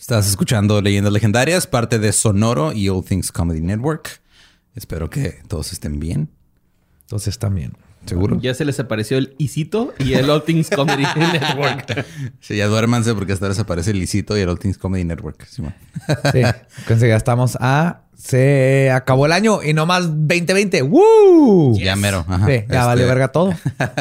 Estás escuchando Leyendas Legendarias, parte de Sonoro y All Things Comedy Network. Espero que todos estén bien. Todos están bien. ¿Seguro? Ya se les apareció el Isito y el All Things Comedy Network. Sí, ya duérmanse porque hasta les aparece el Isito y el All Things Comedy Network. Sí, sí. Ya estamos a... Se acabó el año y no más 2020. ¡Woo! Ya mero. Ajá. Sí, ya vale este, verga todo.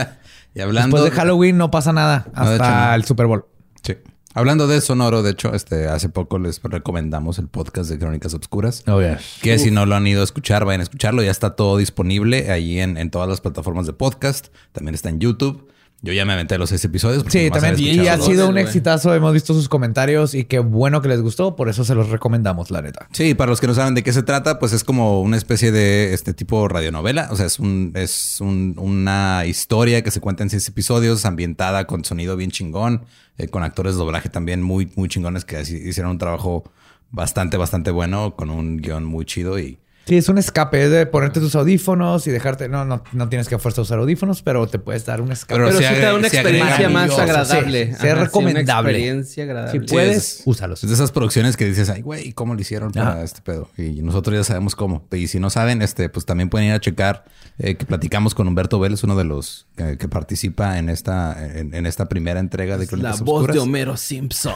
y hablando... Después de Halloween no pasa nada hasta el Super Bowl. Sí. Hablando de Sonoro, de hecho, este, hace poco les recomendamos el podcast de Crónicas Obscuras. Oh, Que si no lo han ido a escuchar, vayan a escucharlo. Ya está todo disponible ahí en, en todas las plataformas de podcast. También está en YouTube. Yo ya me aventé los seis episodios. Sí, también. Y ha sido un exitazo. Hemos visto sus comentarios y qué bueno que les gustó. Por eso se los recomendamos, la neta. Sí, para los que no saben de qué se trata, pues es como una especie de este tipo radionovela. O sea, es un, es una historia que se cuenta en seis episodios, ambientada con sonido bien chingón, eh, con actores de doblaje también muy, muy chingones que hicieron un trabajo bastante, bastante bueno, con un guion muy chido y Sí, es un escape, es de ponerte tus audífonos y dejarte. No, no, no tienes que a fuerza usar audífonos, pero te puedes dar un escape. Pero, sí te da una experiencia más agradable. Sí, es recomendable. una experiencia agradable. Si puedes, úsalos. Es de esas producciones que dices, ay, güey, ¿cómo lo hicieron para este pedo? Y nosotros ya sabemos cómo. Y si no saben, este, pues también pueden ir a checar eh, que platicamos con Humberto Vélez, uno de los que participa en esta, en, esta primera entrega de Crónicas La voz de Homero Simpson.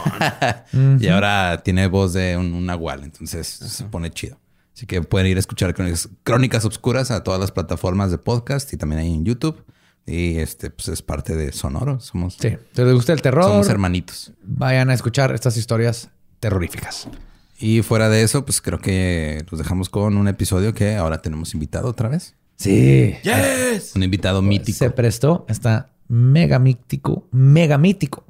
y ahora tiene voz de un, un nahual, entonces se pone chido. Así que pueden ir a escuchar Crónicas, Obscuras a todas las plataformas de podcast y también ahí en YouTube. Y este, pues es parte de Sonoro. Somos. Sí. Si les gusta el terror. Somos hermanitos. Vayan a escuchar estas historias terroríficas. Y fuera de eso, pues creo que los dejamos con un episodio que ahora tenemos invitado otra vez. Sí. Yes. Un invitado mítico. Se prestó. Está mega mítico. Mega mítico.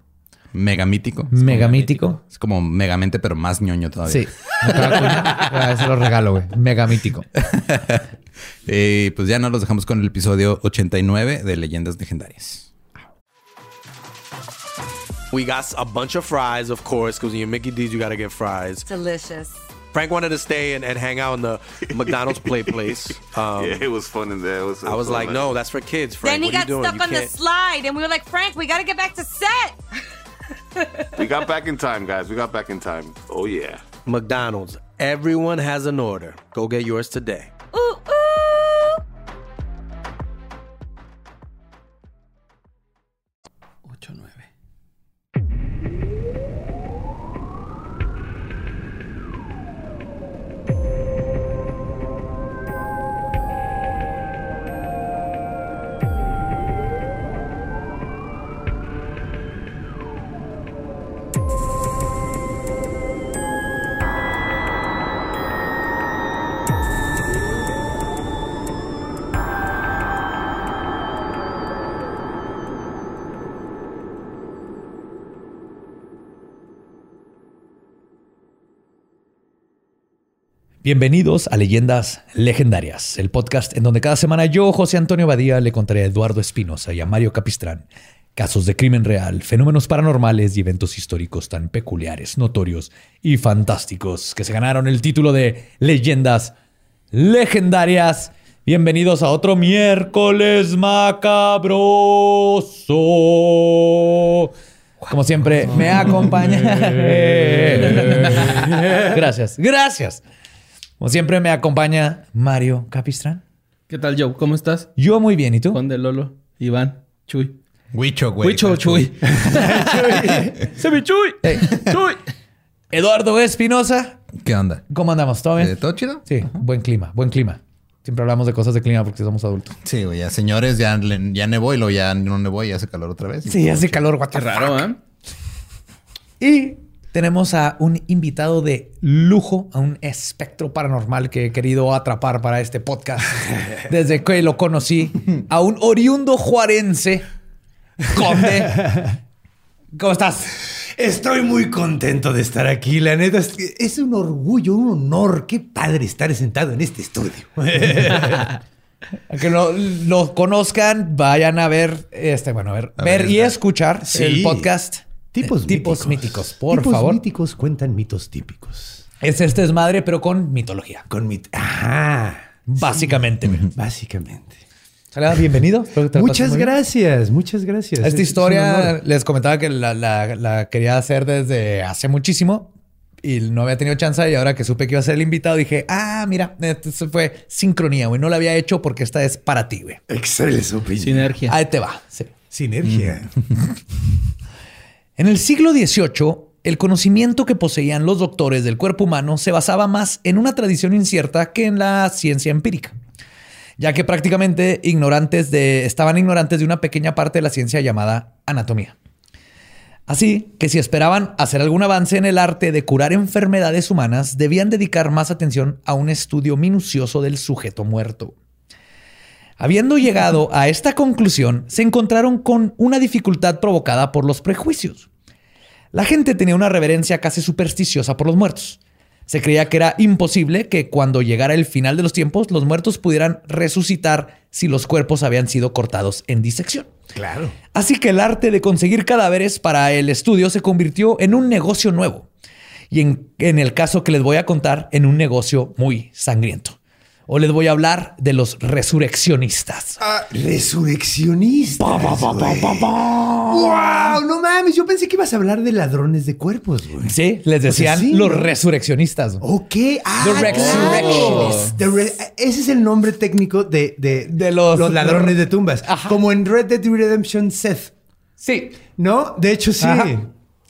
Mega mítico. mega mítico. Es como megamente, pero más ñoño todavía. Sí. Se lo regalo, güey. Mega mítico. y pues ya nos los dejamos con el episodio 89 de Leyendas Legendarias. We got a bunch of fries, of course, because when you're Mickey D's, you got to get fries. Delicious. Frank wanted to stay and, and hang out in the McDonald's play place. Um, yeah, it was fun in there. Was, I was like, no, that's for kids, Frank. Then he what got stuck you on the slide, and we were like, Frank, we got to get back to set. we got back in time, guys. We got back in time. Oh, yeah. McDonald's. Everyone has an order. Go get yours today. Ooh, ooh. Bienvenidos a Leyendas Legendarias, el podcast en donde cada semana yo, José Antonio Badía, le contaré a Eduardo Espinosa y a Mario Capistrán casos de crimen real, fenómenos paranormales y eventos históricos tan peculiares, notorios y fantásticos que se ganaron el título de Leyendas Legendarias. Bienvenidos a otro miércoles macabroso. Como siempre, me acompaña. gracias, gracias. Como siempre me acompaña Mario Capistrán. ¿Qué tal, Joe? ¿Cómo estás? Yo muy bien. ¿Y tú? Juan de Lolo, Iván, Chuy. Huicho, güey. Huicho, Chuy. Se me Chuy. Chuy. Eduardo Espinosa. ¿Qué onda? ¿Cómo andamos? ¿Todo bien? Eh, ¿Todo chido? Sí, buen clima, buen clima. Siempre hablamos de cosas de clima porque somos adultos. Sí, güey, ya señores, ya, ya nevó y luego ya no nevó y hace calor otra vez. Sí, hace calor, guato. Qué raro, ¿eh? Y tenemos a un invitado de lujo, a un espectro paranormal que he querido atrapar para este podcast desde que lo conocí, a un oriundo juarense, Conde. ¿Cómo estás? Estoy muy contento de estar aquí. La neta es, es un orgullo, un honor. Qué padre estar sentado en este estudio. que lo, conozcan, vayan a ver, este, bueno, a ver, ver, y escuchar el podcast Tipos, tipos míticos. por favor. Tipos míticos cuentan mitos típicos. Es este desmadre, pero con mitología. Con mit... Ah, básicamente. Básicamente. bienvenido. Muchas gracias, muchas gracias. Esta historia les comentaba que la, quería hacer desde hace muchísimo. y no había tenido chance y ahora que supe que iba a ser el invitado dije, ah, mira, esto fue sincronía, güey. No la había hecho porque esta es para ti, güey. Excelente. Sinergia. Ahí te va. Sí. Sinergia. En el siglo XVIII, el conocimiento que poseían los doctores del cuerpo humano se basaba más en una tradición incierta que en la ciencia empírica, ya que prácticamente ignorantes de, estaban ignorantes de una pequeña parte de la ciencia llamada anatomía. Así que si esperaban hacer algún avance en el arte de curar enfermedades humanas, debían dedicar más atención a un estudio minucioso del sujeto muerto. Habiendo llegado a esta conclusión, se encontraron con una dificultad provocada por los prejuicios. La gente tenía una reverencia casi supersticiosa por los muertos. Se creía que era imposible que cuando llegara el final de los tiempos los muertos pudieran resucitar si los cuerpos habían sido cortados en disección. Claro. Así que el arte de conseguir cadáveres para el estudio se convirtió en un negocio nuevo. Y en, en el caso que les voy a contar, en un negocio muy sangriento. O les voy a hablar de los resurreccionistas. Ah, resurreccionistas. güey. ¡Wow! No mames, yo pensé que ibas a hablar de ladrones de cuerpos, güey. Sí, les decían sí, los ¿no? resurreccionistas. Ok. Ah, The Resurrectionists. The re- ese es el nombre técnico de, de, De los- ladrones de tumbas. Ajá. Como en Red Dead Redemption Seth. Sí. ¿No? De hecho, sí. Ajá.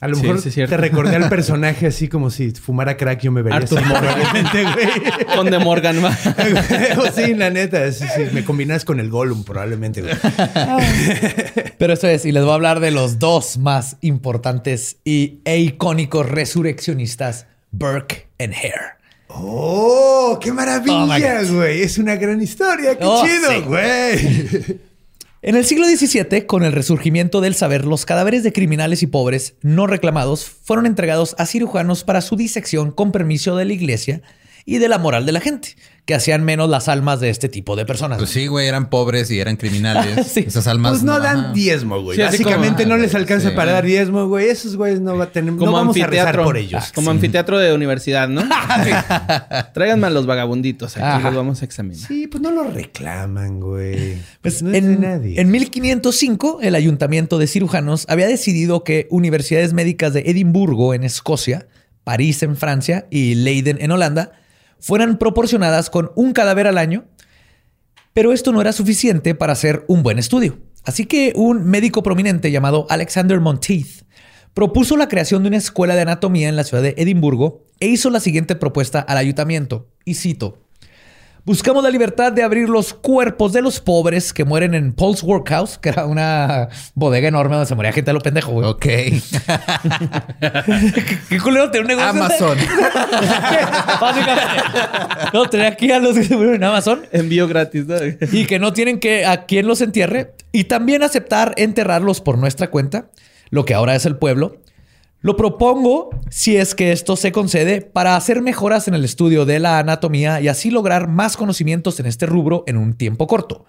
A lo Sí, mejor sí, te recordé al personaje así como si fumara crack yo me vería Arthur así, Morgan. probablemente, güey. Con de Morgan. va. sí, la neta. Sí, sí. Me combinas con el Gollum probablemente, güey. Pero eso es, y les voy a hablar de los dos más importantes y, e icónicos resurreccionistas, Burke and Hare. ¡Oh! ¡Qué Oh, maravilla, God. güey! Es una gran historia. ¡Qué Oh, chido, sí. güey! En el siglo XVII, con el resurgimiento del saber, los cadáveres de criminales y pobres no reclamados fueron entregados a cirujanos para su disección con permiso de la iglesia y de la moral de la gente, que hacían menos las almas de este tipo de personas. Pues sí, güey, eran pobres y eran criminales. Sí. Esas almas. Pues no dan diezmo, güey. Sí, Básicamente como- no les alcanza Sí. para dar diezmo, güey. Esos güeyes no, va a tener, no vamos a rezar por ellos. Como anfiteatro de universidad, ¿no? Tráiganme a los vagabunditos. Aquí Ajá. los vamos a examinar. Sí, pues no lo reclaman, güey. Pues no es en, de nadie. en 1505, el ayuntamiento de cirujanos había decidido que universidades médicas de Edimburgo, en Escocia, París, en Francia y Leiden, en Holanda, fueran proporcionadas con un cadáver al año, pero esto no era suficiente para hacer un buen estudio. Así que un médico prominente llamado Alexander Monteith propuso la creación de una escuela de anatomía en la ciudad de Edimburgo e hizo la siguiente propuesta al ayuntamiento, y cito, Buscamos la libertad de abrir los cuerpos de los pobres que mueren en Paul's Workhouse, que era una bodega enorme donde se moría gente a lo pendejo, güey. Ok. ¿Qué culero tener un negocio? Amazon. Básicamente. No, tener aquí a los que se murieron en Amazon Envío gratis, ¿no? y que no tienen que a quien los entierre y también aceptar enterrarlos por nuestra cuenta, lo que ahora es el pueblo. Lo propongo si es que esto se concede para hacer mejoras en el estudio de la anatomía y así lograr más conocimientos en este rubro en un tiempo corto,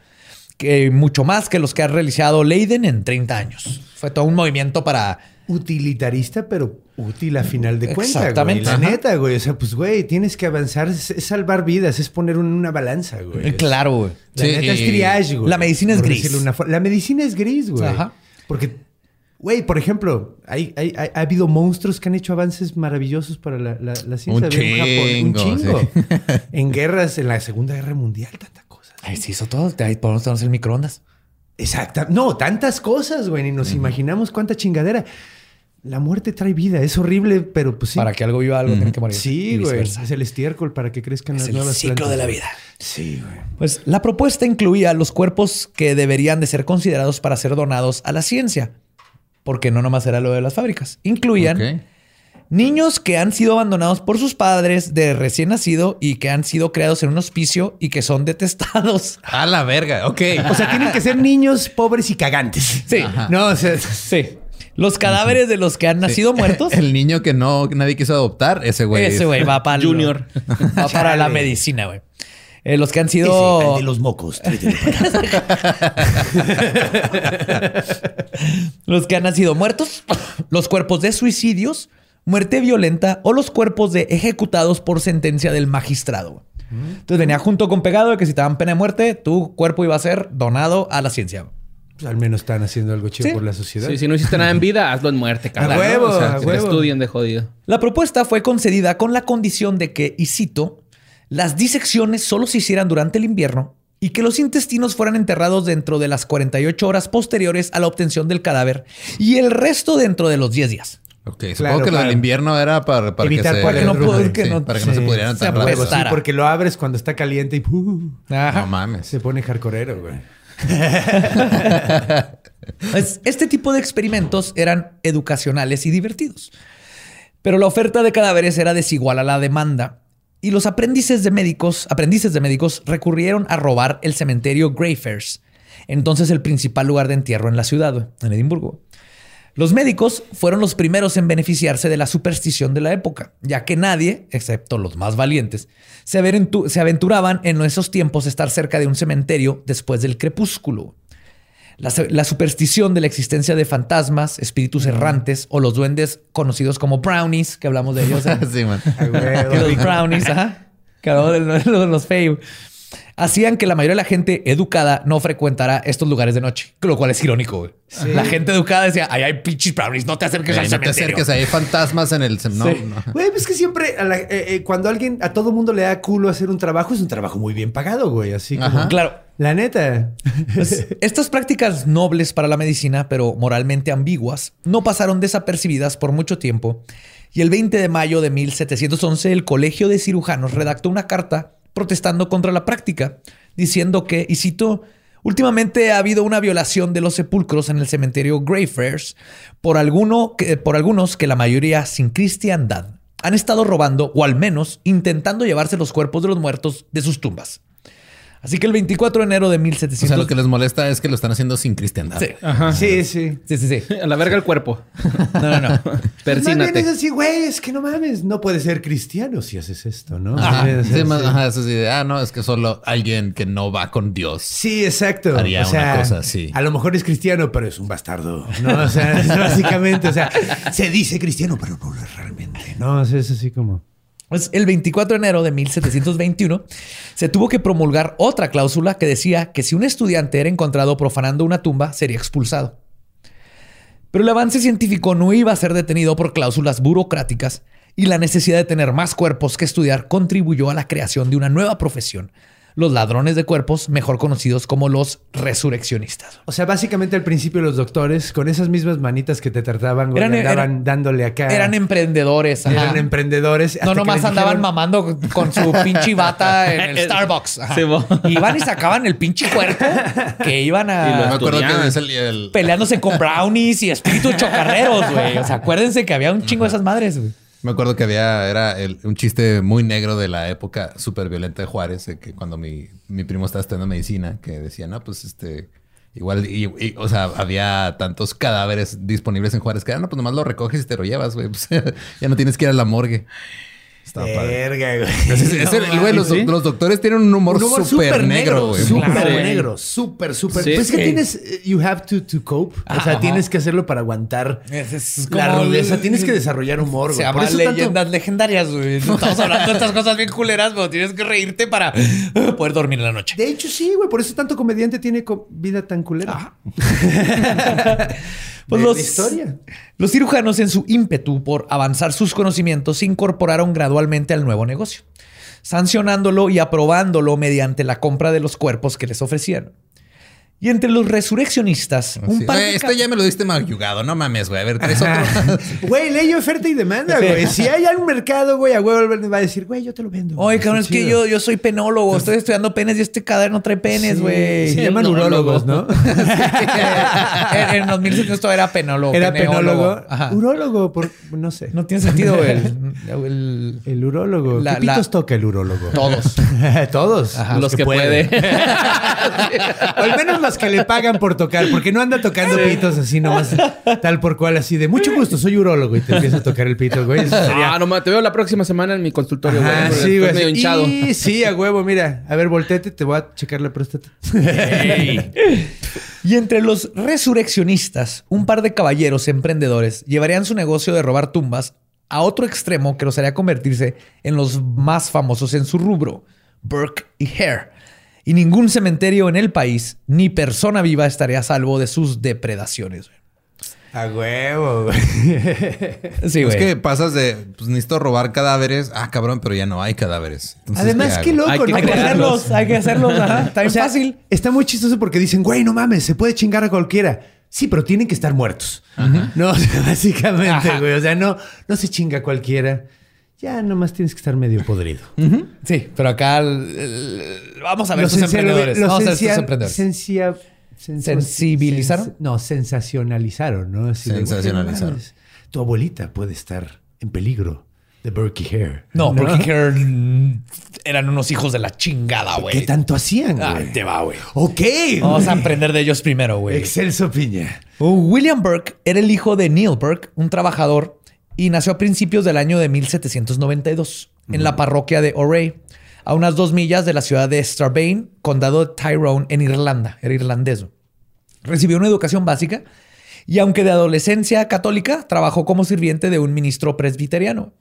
que mucho más que los que ha realizado Leiden en 30 años. Fue todo un movimiento para Utilitarista, pero útil a final de cuentas. Exactamente. La Ajá. neta, güey. O sea, pues, güey, tienes que avanzar. Es, es salvar vidas, es poner un- una balanza, güey. claro, güey. La Sí, neta es triage, güey. La medicina es Por gris. una La medicina es gris, güey. Ajá. Porque, güey, por ejemplo, hay, hay- hay- ha habido monstruos que han hecho avances maravillosos para la, la- la ciencia. Un Ve chingo, un chingo. sí. en guerras, en la Segunda Guerra Mundial, tanta cosa. Ay, se hizo todo. Ahí podemos tener el microondas. Exacta. No, tantas cosas, güey. Ni nos imaginamos cuánta chingadera. La muerte trae vida. Es horrible, pero pues sí. Para que algo viva algo, tiene que morir. Sí, güey. Es el estiércol para que crezcan Es las el nuevas ciclo plantas. de la vida. Sí, güey. Pues la propuesta incluía los cuerpos que deberían de ser considerados para ser donados a la ciencia, porque no nomás era lo de las fábricas. Incluían niños que han sido abandonados por sus padres de recién nacido y que han sido creados en un hospicio y que son detestados. A la verga. Ok. O sea, tienen que ser niños pobres y cagantes. Sí, No, o sea, sí. Los cadáveres de los que han nacido muertos. El niño que no que nadie quiso adoptar, ese güey. Ese güey va para Junior. Va para la medicina, güey. Eh, los que han ese, sido al de los mocos. los que han nacido muertos, los cuerpos de suicidios, muerte violenta o los cuerpos de ejecutados por sentencia del magistrado. Entonces venía junto con pegado de que si te daban pena de muerte, tu cuerpo iba a ser donado a la ciencia. Pues al menos están haciendo algo chido Sí. por la sociedad. Sí, si no hiciste nada en vida, hazlo en muerte, cabrón. A huevo, O sea, a que te estudien de jodido. La propuesta fue concedida con la condición de que, y cito, las disecciones solo se hicieran durante el invierno y que los intestinos fueran enterrados dentro de las 48 horas posteriores a la obtención del cadáver y el resto dentro de los 10 días. Ok, supongo Claro, que lo del invierno era para, para Evitar que se... Para que no, Rumbo, pueda- que sí, no- para que no se pudieran se tan sí, porque lo abres cuando está caliente y. Ajá. No mames. se pone hardcoreero, güey. Es- Este tipo de experimentos eran educacionales y divertidos. Pero la oferta de cadáveres era desigual a la demanda y los aprendices de médicos, aprendices de médicos recurrieron a robar el cementerio Greyfriars, entonces el principal lugar de entierro en la ciudad, en Edimburgo. Los médicos fueron los primeros en beneficiarse de la superstición de la época, ya que nadie, excepto los más valientes, se aventuraban en esos tiempos a estar cerca de un cementerio después del crepúsculo. La, la superstición de la existencia de fantasmas, espíritus errantes o los duendes conocidos como brownies, que hablamos de ellos. ¿eh? sí, man. Que los brownies, ajá, que hablamos de los, los feo, hacían que la mayoría de la gente educada no frecuentara estos lugares de noche, lo cual es irónico. güey. La gente educada decía, ay, hay pinches brownies, no te acerques Eh, al no te cementerio. acerques, hay fantasmas en el... cem- No, Sí. no. Güey, pues que siempre a la- eh, eh, cuando alguien, a todo mundo le da culo hacer un trabajo, es un trabajo muy bien pagado, güey. Así como. Claro, La neta. Estas prácticas nobles para la medicina, pero moralmente ambiguas, no pasaron desapercibidas por mucho tiempo. Y el 20 de mayo de 1711, el Colegio de Cirujanos redactó una carta protestando contra la práctica, diciendo que, y cito, últimamente ha habido una violación de los sepulcros en el cementerio Greyfriars por, alguno que, por algunos que la mayoría sin cristiandad han estado robando o al menos intentando llevarse los cuerpos de los muertos de sus tumbas. Así que el 24 de enero de O 1700... sea, lo que les molesta es que lo están haciendo sin cristiandad. Sí. Ajá. Sí, sí. Sí, sí, sí. A la verga el cuerpo. No, no, no. Persínate. es así, güey, es que no mames, no puedes ser cristiano si haces esto, ¿no? Ajá. Sí, más- sí. ajá, eso sí de, ah, no, es que solo alguien que no va con Dios. Sí, exacto. Haría o sea, una cosa así. A lo mejor es cristiano, pero es un bastardo. No, o sea, es básicamente, o sea, se dice cristiano, pero no lo es realmente. No, o sea, es así como. El 24 de enero de 1721 se tuvo que promulgar otra cláusula que decía que si un estudiante era encontrado profanando una tumba, sería expulsado. Pero el avance científico no iba a ser detenido por cláusulas burocráticas y la necesidad de tener más cuerpos que estudiar contribuyó a la creación de una nueva profesión, los ladrones de cuerpos, mejor conocidos como los resurreccionistas. O sea, básicamente al principio los doctores, con esas mismas manitas que te trataban, güey, Eran- andaban eran- dándole acá. Eran emprendedores. ajá. Eran emprendedores. No, nomás andaban dijeron- mamando con su pinche bata en el Starbucks. Ajá. Sí. Iban y sacaban el pinche cuerpo que iban Y Me a acuerdo que es el, el- peleándose con brownies y espíritus chocarreros, güey. O sea, acuérdense que había un chingo de esas madres, güey. Me acuerdo que había, era el- un chiste muy negro de la época súper violenta de Juárez, de que cuando mi, mi primo estaba estudiando medicina, que decía, no, pues este, igual, y, o sea, había tantos cadáveres disponibles en Juárez que, ah, no, pues nomás lo recoges y te lo llevas, güey. Pues, ya no tienes que ir a la morgue. Verga, güey. No güey, los, ¿sí? los doctores tienen un humor, súper negro, güey. Súper Claro. negro. Súper, súper. Sí. Pues es que tienes... eh, You have to, to cope. O sea, Ajá. tienes que hacerlo para aguantar Es la rudeza. Tienes que desarrollar humor, Se güey. Por llama tanto- leyendas legendarias, güey. No estamos hablando de estas cosas bien culeras, pero tienes que reírte para poder dormir en la noche. De hecho, sí, güey. Por eso tanto comediante tiene co- vida tan culera. Pues De los, la historia. los cirujanos en su ímpetu por avanzar sus conocimientos se incorporaron gradualmente al nuevo negocio, sancionándolo y aprobándolo mediante la compra de los cuerpos que les ofrecían. Y entre los resurreccionistas, un Sí. par de esto ya me lo diste mayugado, no mames, güey. A ver, traes otro. Güey, ley oferta y demanda, güey. Si hay un mercado, güey, a huevo va a decir, güey, yo te lo vendo. Oye, cabrón, es que yo, yo soy penólogo, estoy estudiando penes y este cadáver no trae penes, Sí, güey. Se llaman urólogos, ¿no? en, en 2007 esto era penólogo. Era penólogo. Ajo. Urólogo, por, no sé. No tiene sentido, güey. El, el- El urólogo. La- ¿Qué la- pitos toca el urólogo? Todos. Todos. Los que puede. O al menos que le pagan por tocar, porque no anda tocando pitos así nomás, tal por cual, así de mucho gusto, soy urólogo y te empieza a tocar el pito, güey. Eso sería- Ah, no te veo la próxima semana en mi consultorio. Ajá, sí, güey. medio hinchado. Y sí, a huevo, mira. A ver, volteate, te voy a checar la próstata. Y entre los resurreccionistas, un par de caballeros emprendedores llevarían su negocio de robar tumbas a otro extremo que los haría convertirse en los más famosos en su rubro, Burke y Hare. Y ningún cementerio en el país, ni persona viva estaría a salvo de sus depredaciones. A huevo, güey. Sí, Es que pasas de, pues necesito robar cadáveres. Ah, cabrón, pero ya no hay cadáveres. Entonces, Además, qué hago? loco, Hay que ¿no? Hay que hacerlos, hay que hacerlos. Ajá, está bien O sea, fácil. Está muy chistoso porque dicen, güey, no mames, se puede chingar a cualquiera. Sí, pero tienen que estar muertos. No, o sea, básicamente, Ajá. güey. O sea, no, no se chinga a cualquiera. Ya nomás tienes que estar medio podrido. Sí, pero acá el- el- vamos a ver Los estos emprendedores. los Vamos a ver estos emprendedores. senso- ¿Sensibilizaron? sens- no, sensacionalizaron, ¿no? Así Sensacionalizaron. no tu abuelita puede estar en peligro de Berkey Hair. No, porque Hair, mm, eran unos hijos de la chingada, güey. ¿Qué tanto hacían, Ah, güey? te va, güey. Ok. Vamos a aprender de ellos primero, güey. Excelso Piña. Uh, William Burke era el hijo de Neil Burke, un trabajador, y nació a principios del año de 1792 en la parroquia de Oray, a unas dos millas de la ciudad de Strabane, condado de Tyrone, en Irlanda. Era irlandés. Recibió una educación básica y aunque de adolescencia católica, trabajó como sirviente de un ministro presbiteriano.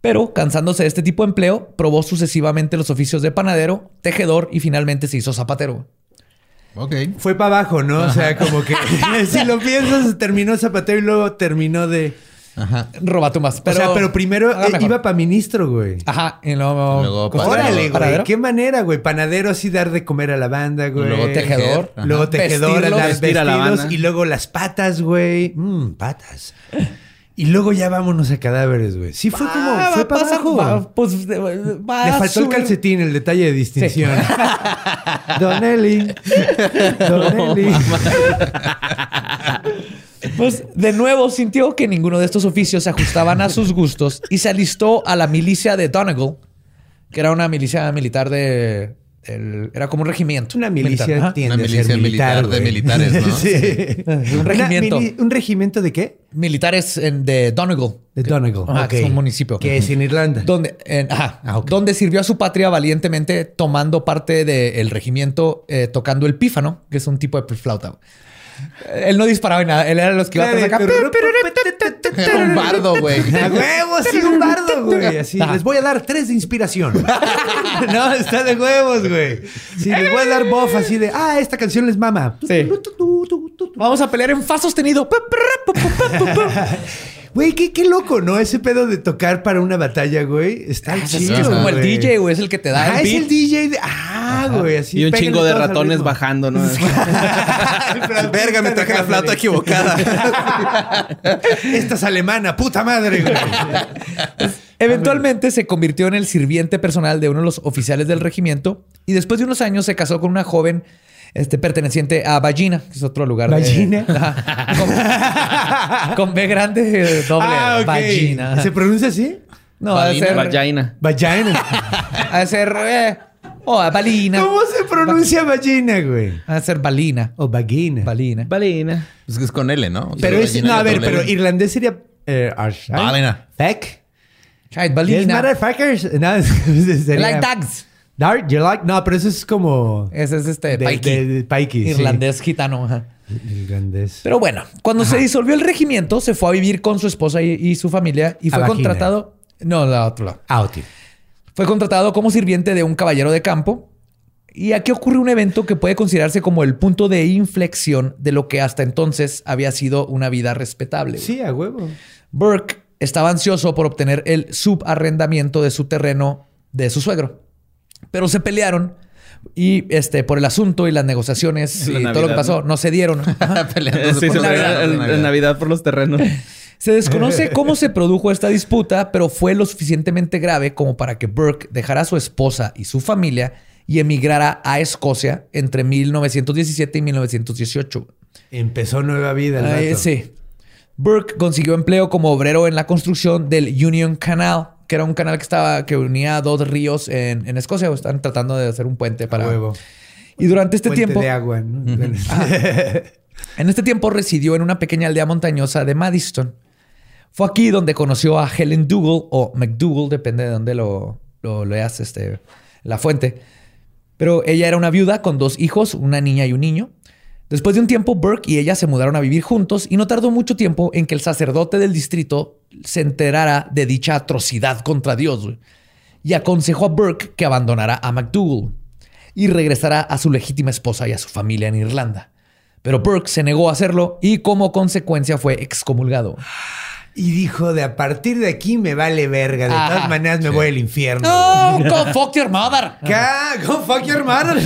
Pero, cansándose de este tipo de empleo, probó sucesivamente los oficios de panadero, tejedor y finalmente se hizo zapatero. Ok. Fue para abajo, ¿no? O sea, como que si lo piensas, terminó zapatero y luego terminó de. Ajá. Roba tú más. Pero, o sea, pero primero eh, iba para ministro, güey. Ajá, y luego, Luego. Órale, güey. ¿Panadero? Qué manera, güey. Panadero así dar de comer a la banda, güey. Luego tejedor. Ajá. Luego tejedor, dar vestir a la vestidos banda. y luego las patas, güey. Mmm, patas. Y luego ya vámonos a cadáveres, güey. Sí fue como, Ah, fue va- para pasa- abajo. va- pues Le faltó el calcetín, el detalle de distinción. Don Eli. Don Eli. Pues de nuevo sintió que ninguno de estos oficios se ajustaban a sus gustos y se alistó a la milicia de Donegal, que era una milicia militar de. el- era como un regimiento. Una milicia militar. Ajá. tiende Una a ser milicia militar, militar de güey. militares, ¿no? sí. Un Una regimiento. mili- ¿Un regimiento de qué? Militares en- de Donegal. De Donegal. Ajá, que Ok. es un municipio. Que es en Irlanda. Donde, en- ajá, Ah, ok. donde sirvió a su patria valientemente tomando parte del regimiento eh, tocando el pífano, que es un tipo de flauta. Él no disparaba en nada, él era los que iba atrás acá. Era un bardo, güey. A huevo, sí, un bardo, güey. Así, les voy a dar tres de inspiración. no, está de huevos, güey. Sí, les voy a dar buff así de, ah, esta canción les mama. Sí. Vamos a pelear en fa sostenido. Güey, qué, qué loco, ¿no? Ese pedo de tocar para una batalla, güey. Está Es, chido. es como el. DJ, güey, es el que te da Ah, el es el DJ de. Ah, güey, así. Y un chingo de ratones bajando, ¿no? Verga, me traje la flauta equivocada. Esta es alemana, puta madre, güey. Eventualmente se convirtió en el sirviente personal de uno de los oficiales del regimiento y después de unos años se casó con una joven este, perteneciente a Ballina, que es otro lugar. de- ¿Ballina? Con, con B grande, eh, doble. Ah, ok. Ballina. ¿Se pronuncia así? No, ha de ser. Vagina. Vagina. Ha de ser. Eh, oh, balina. ¿Cómo se pronuncia vagina, güey? Ha de ser balina. O vagina. Balina. Balina. Es que es con L, ¿no? O sea, Pero es. No, a ver, pero L. irlandés sería. Eh. Balina. Feck. Ay, Yes, balina. motherfuckers. No, sería. Like dogs. Dart, you like. No, pero eso es como. Ese es este. de, paiki. de- de paiki, sí. Irlandés gitano. ajá. Irlandés. Pero bueno, cuando se disolvió el regimiento, se fue a vivir con su esposa y, y su familia y fue contratado. No, la otro lado. Ah, ok. Fue contratado como sirviente de un caballero de campo. Y aquí ocurre un evento que puede considerarse como el punto de inflexión de lo que hasta entonces había sido una vida respetable. Sí, a huevo. Burke estaba ansioso por obtener el subarrendamiento de su terreno de su suegro. Pero se pelearon y este, por el asunto y las negociaciones La y todo lo que pasó, ¿no? no se dieron. Peleándose Sí, por se Navidad, en, Navidad. por los terrenos. Se desconoce cómo se produjo esta disputa, pero fue lo suficientemente grave como para que Burke dejara a su esposa y su familia y emigrara a Escocia entre 1917 y 1918. Empezó nueva vida el sí. Burke consiguió empleo como obrero en la construcción del Union Canal, que era un canal que estaba que unía dos ríos en, en Escocia. Están tratando de hacer un puente para. Huevo. Y durante este Puente tiempo, de agua, ¿no? en este tiempo residió en una pequeña aldea montañosa de Madison. Fue aquí donde conoció a Helen Dougal o McDougal, depende de dónde lo, lo leas, este, la fuente. Pero ella era una viuda con dos hijos, una niña y un niño. Después de un tiempo, Burke y ella se mudaron a vivir juntos y no tardó mucho tiempo en que el sacerdote del distrito se enterara de dicha atrocidad contra Dios y aconsejó a Burke que abandonara a McDougal. y regresara a su legítima esposa y a su familia en Irlanda. Pero Burke se negó a hacerlo y como consecuencia fue excomulgado. Y dijo, de a partir de aquí me vale verga. De Ajá. todas maneras me voy al infierno. No, go fuck your mother. Ca- Go fuck your mother.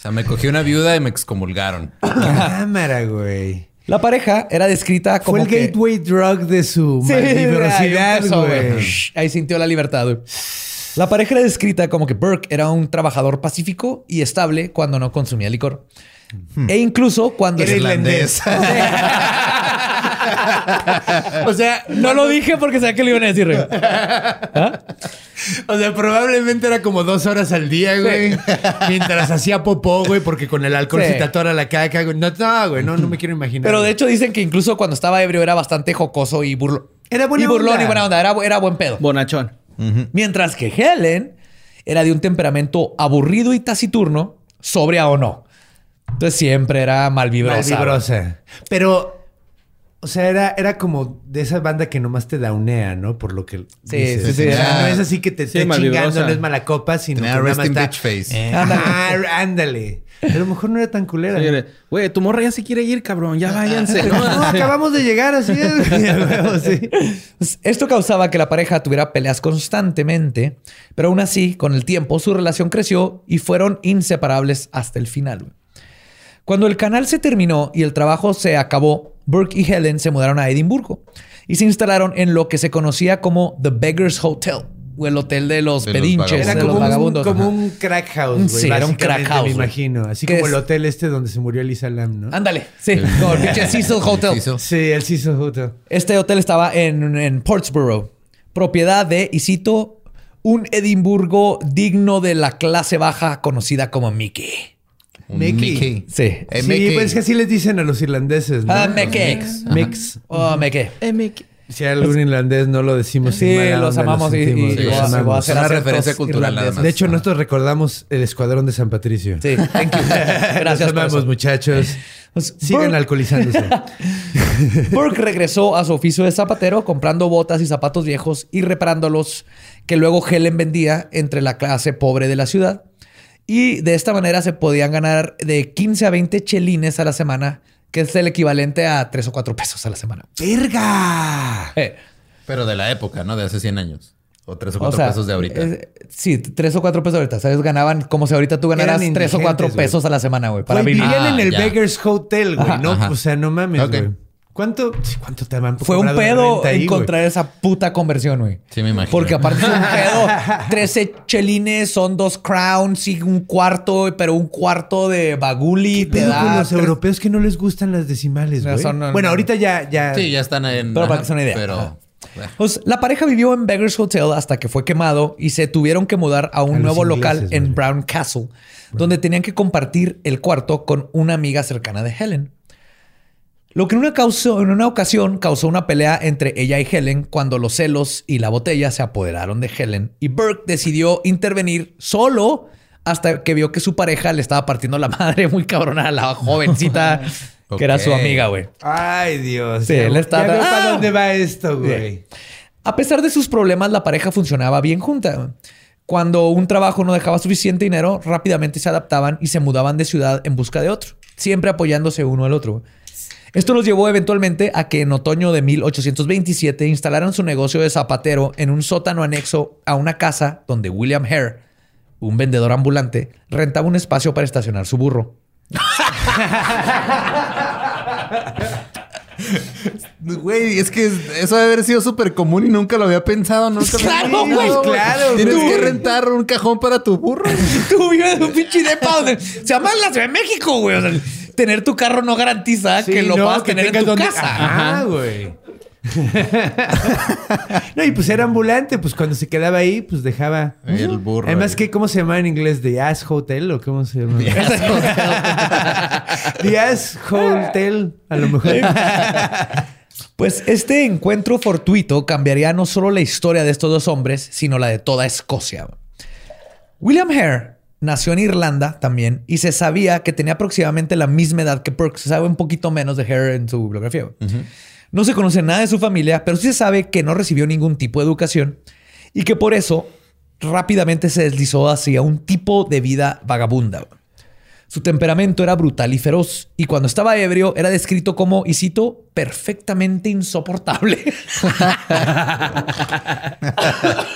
O sea, me cogí una viuda y me excomulgaron. Cámara, güey. La pareja era descrita como Fue el que... gateway drug de su Sí, güey. Ahí sintió la libertad, güey. La pareja era descrita como que Burke era un trabajador pacífico y estable cuando no consumía licor. E incluso cuando... Era irlandés. o sea, No lo dije porque sabía que lo iban a decir, güey. O sea, probablemente era como dos horas al día, güey. Mientras hacía popó, güey, porque con el alcohol Sí. se te atora la caca, güey. No, no, güey, no, no me quiero imaginar. Pero de hecho dicen que incluso cuando estaba ebrio era bastante jocoso y burlón. Era buena y burlón onda. y buena onda. Era, era buen pedo. Bonachón. Mientras que Helen era de un temperamento aburrido y taciturno, sobria o no. Entonces siempre era malvibrosa. Malvibrosa. Pero, o sea, era, era como de esa banda que nomás te daunea, ¿no? Por lo que. Sí, dices. sí, sí. O sea, Ah. no es así que te Sí, esté chingando, no es mala copa, sino Tenía que nada más está. bitch face. Eh, Ándale. ajá, ándale. Pero a lo mejor no era tan culera. Güey, tu morra ya se quiere ir, cabrón. Ya váyanse. No, acabamos de llegar, así es. Sí. Pues, Esto causaba que la pareja tuviera peleas constantemente, pero aún así, con el tiempo, su relación creció y fueron inseparables hasta el final. Cuando el canal se terminó y el trabajo se acabó, Burke y Helen se mudaron a Edimburgo y se instalaron en lo que se conocía como The Beggar's Hotel, o el hotel de los De los pedinches, Era de como los un, vagabundos. como Ajá. un crack house, güey. Sí, era un crack house, Me imagino. Así ¿Qué como el hotel este donde se murió Elisa Lam, ¿no? Ándale, sí, como el pinche Cecil Hotel. Sí, el Cecil Hotel. Este hotel estaba en, en Portsboro, propiedad de, y cito, un Edimburgo digno de la clase baja conocida como Mickey. Mickey. Mickey. Sí. Eh, sí, Mickey. pues es que así les dicen a los irlandeses, ¿no? Ah, Los Mickey. Mix. Mix. Oh, Mickey. Si hay algún irlandés no lo decimos sin Sí, los onda, amamos y- sentimos, y los voy a- amamos. hacer Una referencia cultural nada más. De hecho, nosotros recordamos el escuadrón de San Patricio. Sí, thank you. Gracias Los por amamos, muchachos. Pues, Sigan Burke- alcoholizándose. Burke regresó a su oficio de zapatero comprando botas y zapatos viejos y reparándolos que luego Helen vendía entre la clase pobre de la ciudad. Y de esta manera se podían ganar de 15 a 20 chelines a la semana, que es el equivalente a 3 o 4 pesos a la semana. ¡Verga! Eh, Pero de la época, ¿no? De hace 100 años. O 3 o o 4 sea, pesos de ahorita. eh, sí, 3 o 4 pesos ahorita. ¿Sabes? Ganaban como si ahorita tú ganaras Eran 3 o 4 indigentes, güey. pesos a la semana, güey, para Güey, vivir. vivían Ah, en el ya. Beggar's Hotel, güey. No, Ajá. o sea, no mames, güey. ¿Cuánto, ¿Cuánto te han Fue un pedo ahí, encontrar esa puta conversión, güey. Sí, me imagino. Porque aparte es un pedo. 13 chelines son dos crowns y un cuarto, pero un cuarto de baguli te Pedo da. con los tres- europeos que no les gustan las decimales, güey. no, bueno, no. ahorita ya, ya. Sí, ya están en. Pero para que sea una idea. Pero. Ajá. Pues la pareja vivió en Beggar's Hotel hasta que fue quemado y se tuvieron que mudar a un A nuevo local en. Brown Castle, donde tenían que compartir el cuarto con una amiga cercana de Helen. Lo que en una, causó- en una ocasión causó una pelea entre ella y Helen cuando los celos y la botella se apoderaron de Helen y Burke decidió intervenir solo hasta que vio que su pareja le estaba partiendo la madre muy cabrona a la jovencita que era su amiga, güey. Ay, Dios. Sí, él está- ya veo ¡Ah! para dónde va esto, güey. A pesar de sus problemas, la pareja funcionaba bien junta. Cuando un trabajo no dejaba suficiente dinero, rápidamente se adaptaban y se mudaban de ciudad en busca de otro, siempre apoyándose uno al otro. Esto los llevó eventualmente a que en otoño de 1827 instalaran su negocio de zapatero en un sótano anexo a una casa donde William Hare, un vendedor ambulante, rentaba un espacio para estacionar su burro. Güey, es que eso debe haber sido súper común y nunca lo había pensado. Nunca Claro, güey, claro, Tienes que rentar un cajón para tu burro. Tú vives un pinche depa donde se llama la Ciudad de México, güey. O sea, tener tu carro no garantiza Sí, que lo no, puedas que tener en tu donde- casa. Ajá, güey. no, y pues era ambulante, pues cuando se quedaba ahí, pues dejaba. El burro. Además, que ¿cómo se llama en inglés? ¿The Ass Hotel o cómo se llama? The Ass Hotel, a lo mejor. Pues este encuentro fortuito cambiaría no solo la historia de estos dos hombres, sino la de toda Escocia. William Hare nació en Irlanda también y se sabía que tenía aproximadamente la misma edad que Burke. Se sabe un poquito menos de Hare en su biografía. No se conoce nada de su familia, pero sí se sabe que no recibió ningún tipo de educación y que por eso rápidamente se deslizó hacia un tipo de vida vagabunda. Su temperamento era brutal y feroz, y cuando estaba ebrio era descrito como, y cito, perfectamente insoportable.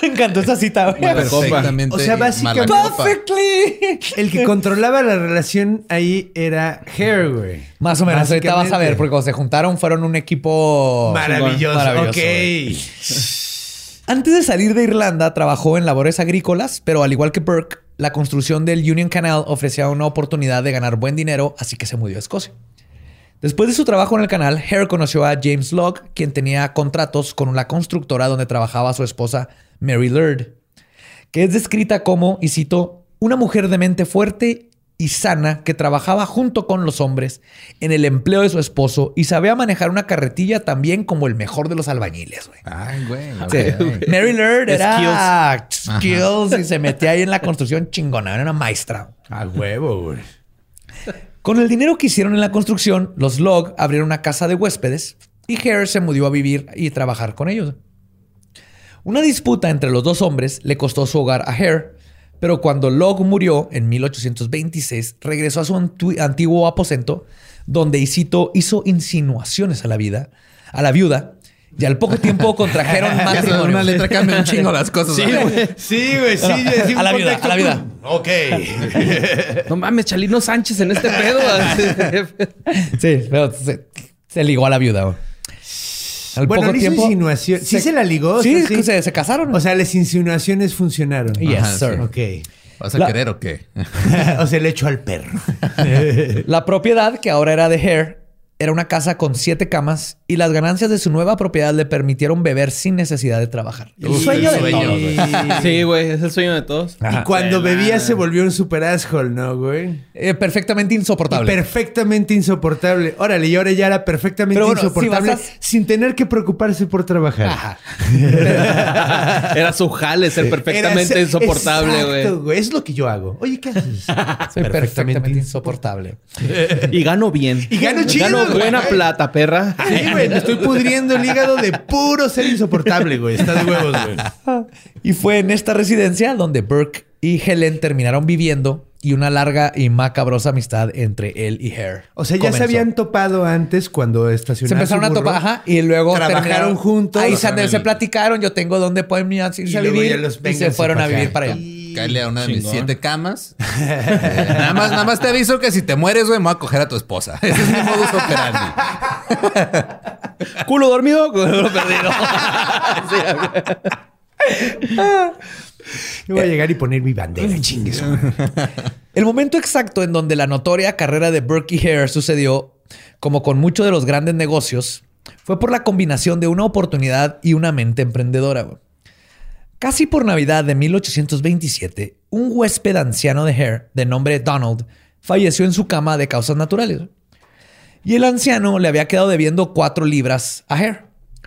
Me encantó esa cita. güey. Perfectamente. O sea, básicamente-. Perfectly. El que controlaba la relación ahí era Hair, güey. Más o menos, ahorita vas a ver, porque cuando se juntaron fueron un equipo Maravilloso. Maravilloso, ok. güey. Antes de salir de Irlanda, trabajó en labores agrícolas, pero al igual que Burke, la construcción del Union Canal ofrecía una oportunidad de ganar buen dinero, así que se mudó a Escocia. Después de su trabajo en el canal, Hare conoció a James Locke, quien tenía contratos con la constructora donde trabajaba su esposa Mary Laird, que es descrita como, y cito, una mujer de mente fuerte y sana que trabajaba junto con los hombres en el empleo de su esposo y sabía manejar una carretilla también como el mejor de los albañiles, güey. Ay, güey. Sí. Mary Laird era skills. y se metía ahí en la construcción chingona, era una maestra. A huevo, güey. Con el dinero que hicieron en la construcción, los Log abrieron una casa de huéspedes y Hare se mudó a vivir y trabajar con ellos. Una disputa entre los dos hombres le costó su hogar a Hare, pero cuando Log murió en 1826, regresó a su antiguo aposento, donde y cito, hizo insinuaciones a la vida, a la viuda, y al poco tiempo contrajeron matrimonio. Una letra cambia un chingo las cosas. Sí, güey. Sí, güey. Sí, sí, a la contexto a la vida. Ok. No mames, Chalino Sánchez en este pedo. Sí, pero se, se ligó a la viuda. güey. Al Bueno, poco le hizo tiempo. insinuación. Sí se la ligó. o Sí, Se, se casaron. O sea, las insinuaciones funcionaron. Yes, Ajá, sir. Ok. ¿Vas a La- querer o qué? o sea, le echó al perro. La propiedad, que ahora era de Hare, era una casa con siete camas y las ganancias de su nueva propiedad le permitieron beber sin necesidad de trabajar. El Uf, sueño el de sueño, todos, güey. Sí, güey, es el sueño de todos. y cuando bebía se volvió un super asshole, ¿no, güey? Eh, perfectamente Y insoportable. perfectamente insoportable. Órale, y ahora ya era perfectamente bueno, insoportable a- sin tener que preocuparse por trabajar. Ajá. Era su jale ser perfectamente ser- insoportable, Exacto, güey. Es lo que yo hago. Oye, ¿qué haces? Soy perfectamente, insoportable. Y gano bien. Y gano chido, Gano güey. buena plata, perra. Sí, güey, me estoy pudriendo el hígado de puro ser insoportable, güey. Está de huevos, güey. Y fue en esta residencia donde Burke y Helen terminaron viviendo y una larga y macabrosa amistad entre él y Hare. O sea, ya comenzó. se habían topado antes cuando estacionaron. Se empezaron su a topar, ajá, y luego Trabajaron terminaron juntos. Ahí se, platicaron, yo tengo dónde pueden irse Y a vivir y se fueron a vivir para allá. Cáele a una de mis siete camas. Eh, nada más, nada más te aviso que si te mueres, güey, me voy a coger a tu esposa. Ese es mi modus operandi. Culo dormido, culo perdido. Yo voy a llegar y poner mi bandera, chingues. El momento exacto en donde la notoria carrera de Burke y Hare sucedió, como con muchos de los grandes negocios, fue por la combinación de una oportunidad y una mente emprendedora. Casi por Navidad de 1827, un huésped anciano de Hare, de nombre Donald, falleció en su cama de causas naturales. Y el anciano le había quedado debiendo cuatro libras a Hare.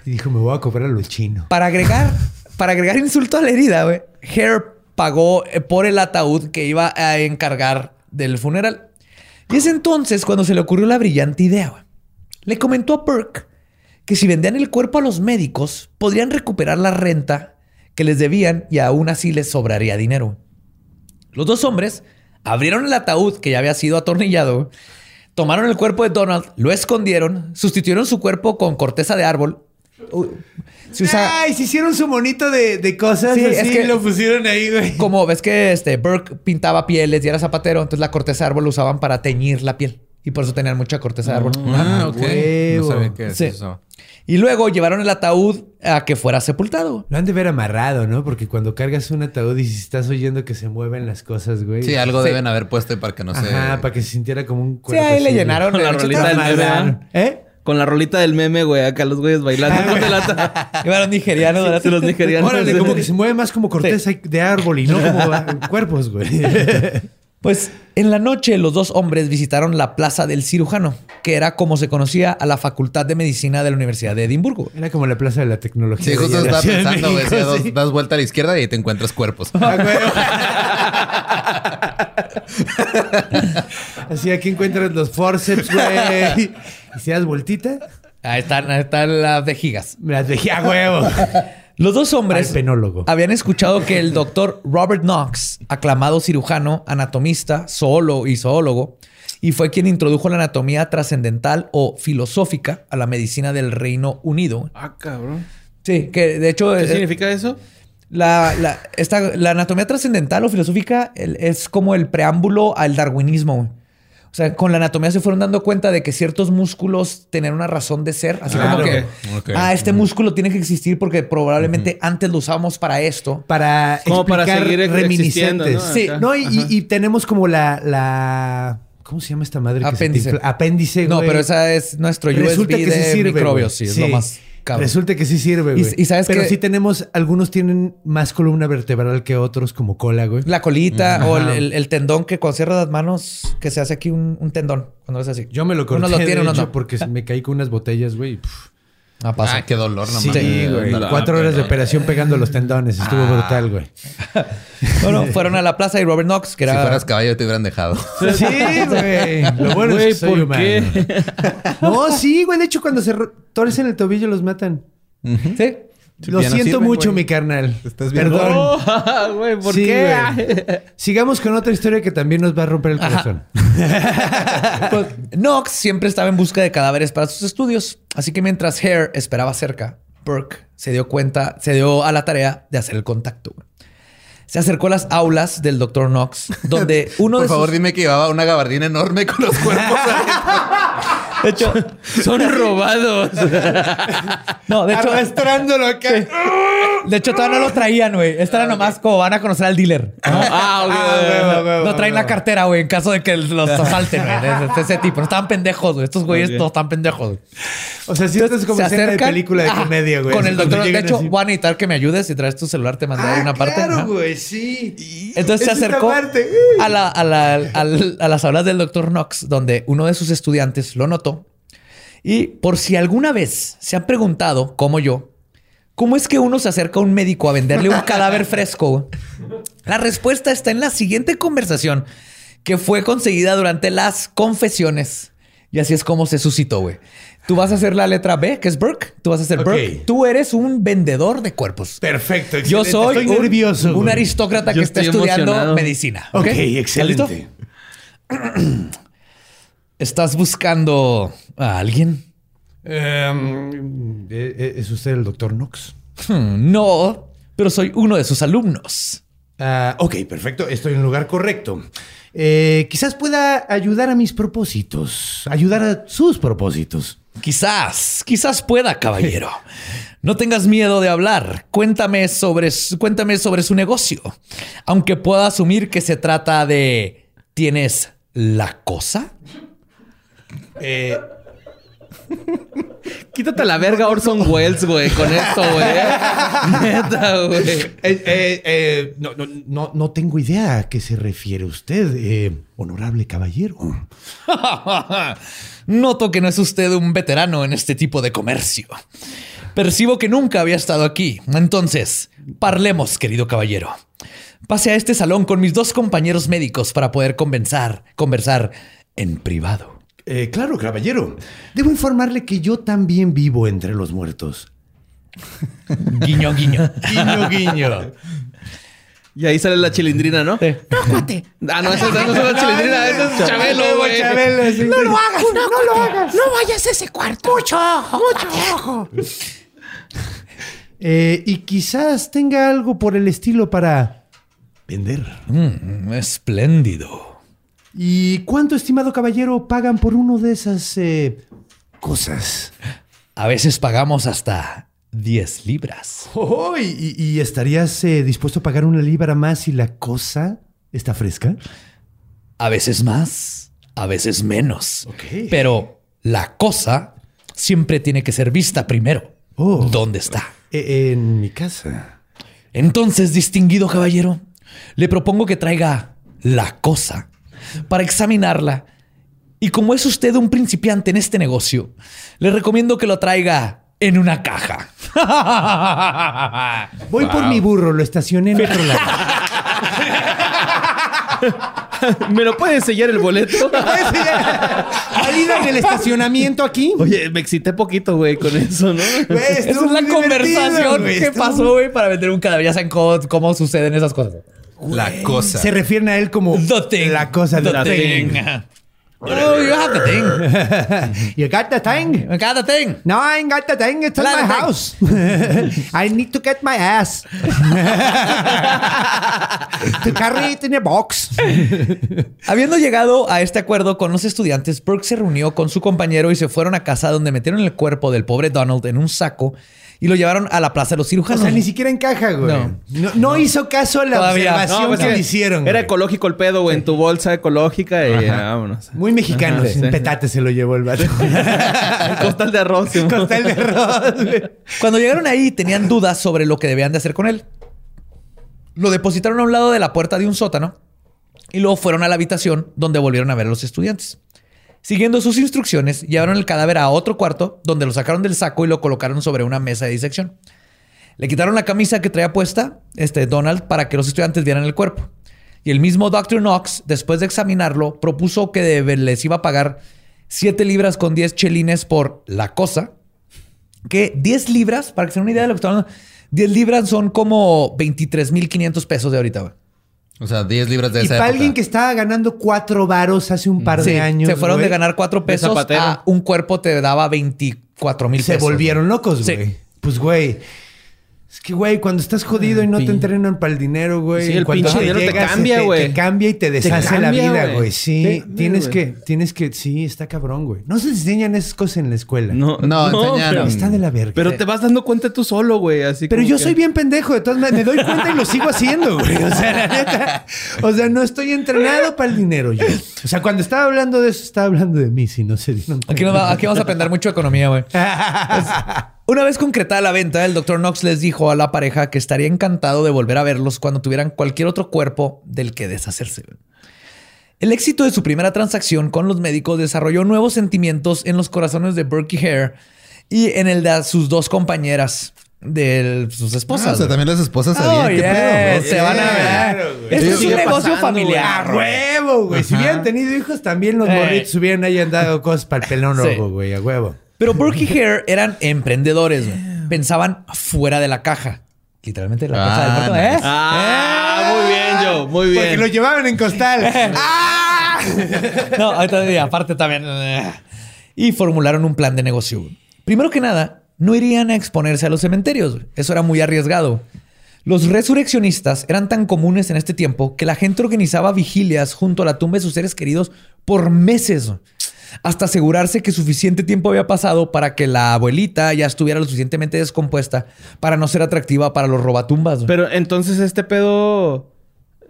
Y dijo, me voy a cobrar a los chinos. Para agregar, para agregar insulto a la herida, güey, Hare pagó eh, por el ataúd que iba a encargar del funeral. Y es entonces cuando se le ocurrió la brillante idea. güey. Le comentó a Burke que si vendían el cuerpo a los médicos, podrían recuperar la renta que les debían y aún así les sobraría dinero. Los dos hombres abrieron el ataúd que ya había sido atornillado, tomaron el cuerpo de Donald, lo escondieron, sustituyeron su cuerpo con corteza de árbol. Uh, Se usa, Ay, se hicieron su monito de, de cosas Sí, así es que- y lo pusieron ahí, güey. como ves que este Burke pintaba pieles y era zapatero, entonces la corteza de árbol lo usaban para teñir la piel y por eso tenían mucha corteza de árbol. Ah, ok. huevo. No sabía qué es Sí. eso. Y luego llevaron el ataúd a que fuera sepultado. Lo han de ver amarrado, ¿no? Porque cuando cargas un ataúd y si estás oyendo que se mueven las cosas, güey. Sí, algo Sí. deben haber puesto para que no se... Ajá, para que se sintiera como un Sí, cuerpo. ahí le llenaron Con la rolita del meme. ¿verdad? ¿Eh? Con la rolita del meme, güey. Acá los güeyes bailando con el ata. Llevaron nigerianos. ¿verdad? Sí, los nigerianos. Órale, como que se mueve más como corteza de árbol y no como cuerpos, güey. Pues en la noche los dos hombres visitaron la Plaza del Cirujano, que era como se conocía a la Facultad de Medicina de la Universidad de Edimburgo. Era como la plaza de la tecnología. Sí, justo estaba pensando, güey. Sí. das, das vuelta a la izquierda y ahí te encuentras cuerpos. Así aquí encuentras los forceps, güey. Y si das vueltita, Ahí están, ahí están las vejigas. me las dejé a huevo. Los dos hombres penólogo. habían escuchado que el doctor Robert Knox, aclamado cirujano, anatomista, zoólogo y zoólogo, y fue quien introdujo la anatomía trascendental o filosófica a la medicina del Reino Unido. Ah, cabrón. Sí, que de hecho ¿Qué eh, significa eso? la, la- esta- la anatomía trascendental o filosófica el- es como el preámbulo al darwinismo. O sea, con la anatomía se fueron dando cuenta de que ciertos músculos tenían una razón de ser. Así Claro. como que, ah, este músculo tiene que existir porque probablemente antes lo usábamos para esto. Para Como para seguir reminiscentes. ¿no? Sí, Acá. no, y, y- y tenemos como la, la. ¿Cómo se llama esta madre? que se Apéndice. Apéndice, No, pero esa es nuestro Resulta USB que sí de sirve. microbios. güey. Sí, es lo más cabrón. Resulta que sí sirve, güey. y sabes Pero que- sí tenemos, algunos tienen más columna vertebral que otros, como cola, güey. La colita o el, tendón que cuando cierras las manos, que se hace aquí un, un tendón. Cuando es así. Yo me lo corté, Unos lo tienen, de hecho, no. porque me caí con unas botellas, güey. puf. Ah, pasa. Ah, qué dolor, no Sí, mames. güey. No, Cuatro horas de operación pegando los tendones. Estuvo Ah. brutal, güey. Bueno, fueron a la plaza y Robert Knox, que Si era... fueras caballo te hubieran dejado. Sí, güey. Lo bueno Güey, es que soy ¿por humano. qué? No, sí, güey. De hecho, cuando se ro- torcen el tobillo los matan. Sí. Lo siento sirven, mucho, mi carnal. Estás bien Perdón. Oh, güey, ¿por Sí, qué? Sigamos con otra historia que también nos va a romper el corazón. Pues, Knox siempre estaba en busca de cadáveres para sus estudios. Así que mientras Hare esperaba cerca, Burke se dio cuenta, se dio a la tarea de hacer el contacto. Se acercó a las aulas del Dr. Knox, donde uno Por de favor, sus... dime que llevaba una gabardina enorme con los cuerpos. De hecho, Son robados. no, de hecho, Arrastrándolo acá. de hecho todavía no lo traían, güey. Esta era nomás como van a conocer al dealer. ah, ok. huevo, huevo, No traen la cartera, güey, en caso de que los asalten, güey. De, ese tipo. No estaban pendejos, güey. Estos güeyes no están pendejos. güey. O sea, sí, esto es como Se escena de acercan- película de comedia, güey. Con el doctor. De hecho, así. voy a necesitar que me ayudes. Si traes tu celular, te mandaré Ah, una parte. Claro, güey, sí. Entonces se acercó parte. a, la- a la- a las aulas del doctor Knox, donde uno de sus estudiantes lo notó. Y por si alguna vez se han preguntado, como yo, ¿cómo es que uno se acerca a un médico a venderle un cadáver fresco? La respuesta está en la siguiente conversación que fue conseguida durante las confesiones. Y así es como se suscitó, güey. Tú vas a hacer la letra B, que es Burke. Tú vas a hacer. Burke. Tú eres un vendedor de cuerpos. Perfecto, Yo soy un, nervioso. un aristócrata Yo que está estudiando emocionado. medicina. Ok, ¿Estás listo? excelente. ¿Estás buscando a alguien? Em, eh, eh, ¿Es usted el doctor Knox? Hmm, no, pero soy uno de sus alumnos. Ah, ok, perfecto. Estoy en el lugar correcto. Eh, quizás pueda ayudar a mis propósitos. Ayudar a sus propósitos. Quizás, quizás pueda, caballero. No tengas miedo de hablar. Cuéntame sobre, cuéntame sobre su negocio. Aunque pueda asumir que se trata de... ¿Tienes la cosa? Eh, Quítate la verga Orson Welles, güey, con esto, güey. Neta, güey. eh, eh, eh, no, no, no, no tengo idea a qué se refiere usted, eh, honorable caballero. Noto que no es usted un veterano en este tipo de comercio. Percibo que nunca había estado aquí. Entonces, parlemos, querido caballero. Pase a este salón con mis dos compañeros médicos para poder conversar, conversar en privado. Eh, claro, caballero. Debo informarle que yo también vivo entre los muertos. Guiño, guiño. Guiño, guiño. Y ahí sale la chilindrina, ¿no? Sí. Ah, no, esa esa no es la chilindrina, esa es Chabelo, güey. No lo hagas, no, no, lo hagas. No vayas a ese cuarto. Mucho ojo, mucho ojo. Eh, y quizás tenga algo por el estilo para vender. Mm, espléndido. ¿Y cuánto, estimado caballero, pagan por uno de esas eh, cosas? A veces pagamos hasta 10 libras. Oh, ¿y, estarías eh, dispuesto a pagar una libra más si la cosa está fresca? A veces más, a veces menos. Ok. Pero la cosa siempre tiene que ser vista primero. Oh. ¿Dónde está? Eh, en mi casa. Entonces, distinguido caballero, le propongo que traiga la cosa para examinarla. Y como es usted un principiante en este negocio, le recomiendo que lo traiga en una caja. Voy por mi burro, lo estacioné en otro lado. ¿Me lo pueden sellar el boleto? Salida en el estacionamiento aquí. Oye, me excité poquito, güey, con eso, ¿no? Güey, Esa estuvo es la conversación güey, que pasó, güey, para vender un cadáver. Ya saben cómo, cómo suceden esas cosas. La cosa. Se refieren a él como The thing. la cosa de The la thing. thing. Oh, you have the thing. You got the thing? I got the thing. No, I ain't got the thing. It's in my thing. house. I need to get my ass. to carry it in a box. Habiendo llegado a este acuerdo con los estudiantes, Burke se reunió con su compañero y se fueron a casa donde metieron el cuerpo del pobre Donald en un saco y lo llevaron a la plaza de los O cirujanos. sea, ni siquiera encaja, güey. No. No, no hizo caso a la Todavía. observación pues que le hicieron. Era güey. ecológico el pedo, güey, en tu bolsa ecológica y ah, vámonos. Muy mexicano. Ajá, sin sí. petate se lo llevó el vato. El costal de arroz. sí. Costal de arroz, güey. Cuando llegaron ahí tenían dudas sobre lo que debían de hacer con él. Lo depositaron a un lado de la puerta de un sótano y luego fueron a la habitación donde volvieron a ver a los estudiantes. Siguiendo sus instrucciones, llevaron el cadáver a otro cuarto donde lo sacaron del saco y lo colocaron sobre una mesa de disección. Le quitaron la camisa que traía puesta este, Donald para que los estudiantes vieran el cuerpo. Y el mismo Dr. Knox, después de examinarlo, propuso que les iba a pagar 7 libras con 10 chelines por la cosa, que 10 libras, para que se den una idea de lo que estamos hablando, 10 libras son como 23.500 pesos de ahorita. O sea, 10 libras de Y esa para época. alguien que estaba ganando cuatro varos hace un par Sí, de años. se fueron güey, de ganar 4 pesos a un cuerpo te daba 24 mil Se pesos. volvieron locos, Sí. güey. Pues, güey. Es que, güey, cuando estás jodido y no te entrenan para el dinero, güey. Sí, el cuando pinche dinero te llegas, cambia, se güey. Te, cambia y te deshace cambia, la vida, güey. Sí, tienes que, tienes que, sí, está cabrón, güey. No se enseñan esas cosas en la escuela. No, No, pero, Está de la verga. pero te vas dando cuenta tú solo, güey. Así Pero como yo que- soy bien pendejo, de todas maneras, me doy cuenta y lo sigo haciendo, güey. O sea, la neta. O sea, no estoy entrenado para el dinero yo. O sea, cuando estaba hablando de eso, estaba hablando de mí, si no se dieron. Aquí, va- aquí vamos a aprender mucho de economía, güey. Una vez concretada la venta, el Dr. Knox les dijo a la pareja que estaría encantado de volver a verlos cuando tuvieran cualquier otro cuerpo del que deshacerse. El éxito de su primera transacción con los médicos desarrolló nuevos sentimientos en los corazones de Berkey Hare y en el de sus dos compañeras de sus Ah, esposas. o sea, también las esposas Oh, sabían qué yes, pedo. se van a ver. Claro. Esto es un negocio pasando, familiar. ¡A güey. huevo, güey! Si hubieran tenido hijos, también los Eh. morritos hubieran ahí dado cosas para el pelón Sí. rojo, güey. A huevo. Pero Burke y Hare eran emprendedores. güey. Pensaban fuera de la caja. Literalmente la Ah, caja del muerto. ¿eh? Ah, muy bien, Joe. Muy bien. Porque lo llevaban en costal. ¡Ah! No, ahorita y aparte también. eh. Y formularon un plan de negocio. güey. Primero que nada, no irían a exponerse a los cementerios. güey. Eso era muy arriesgado. Los resurreccionistas eran tan comunes en este tiempo que la gente organizaba vigilias junto a la tumba de sus seres queridos por meses. Hasta asegurarse que suficiente tiempo había pasado para que la abuelita ya estuviera lo suficientemente descompuesta para no ser atractiva para los robatumbas. Pero entonces este pedo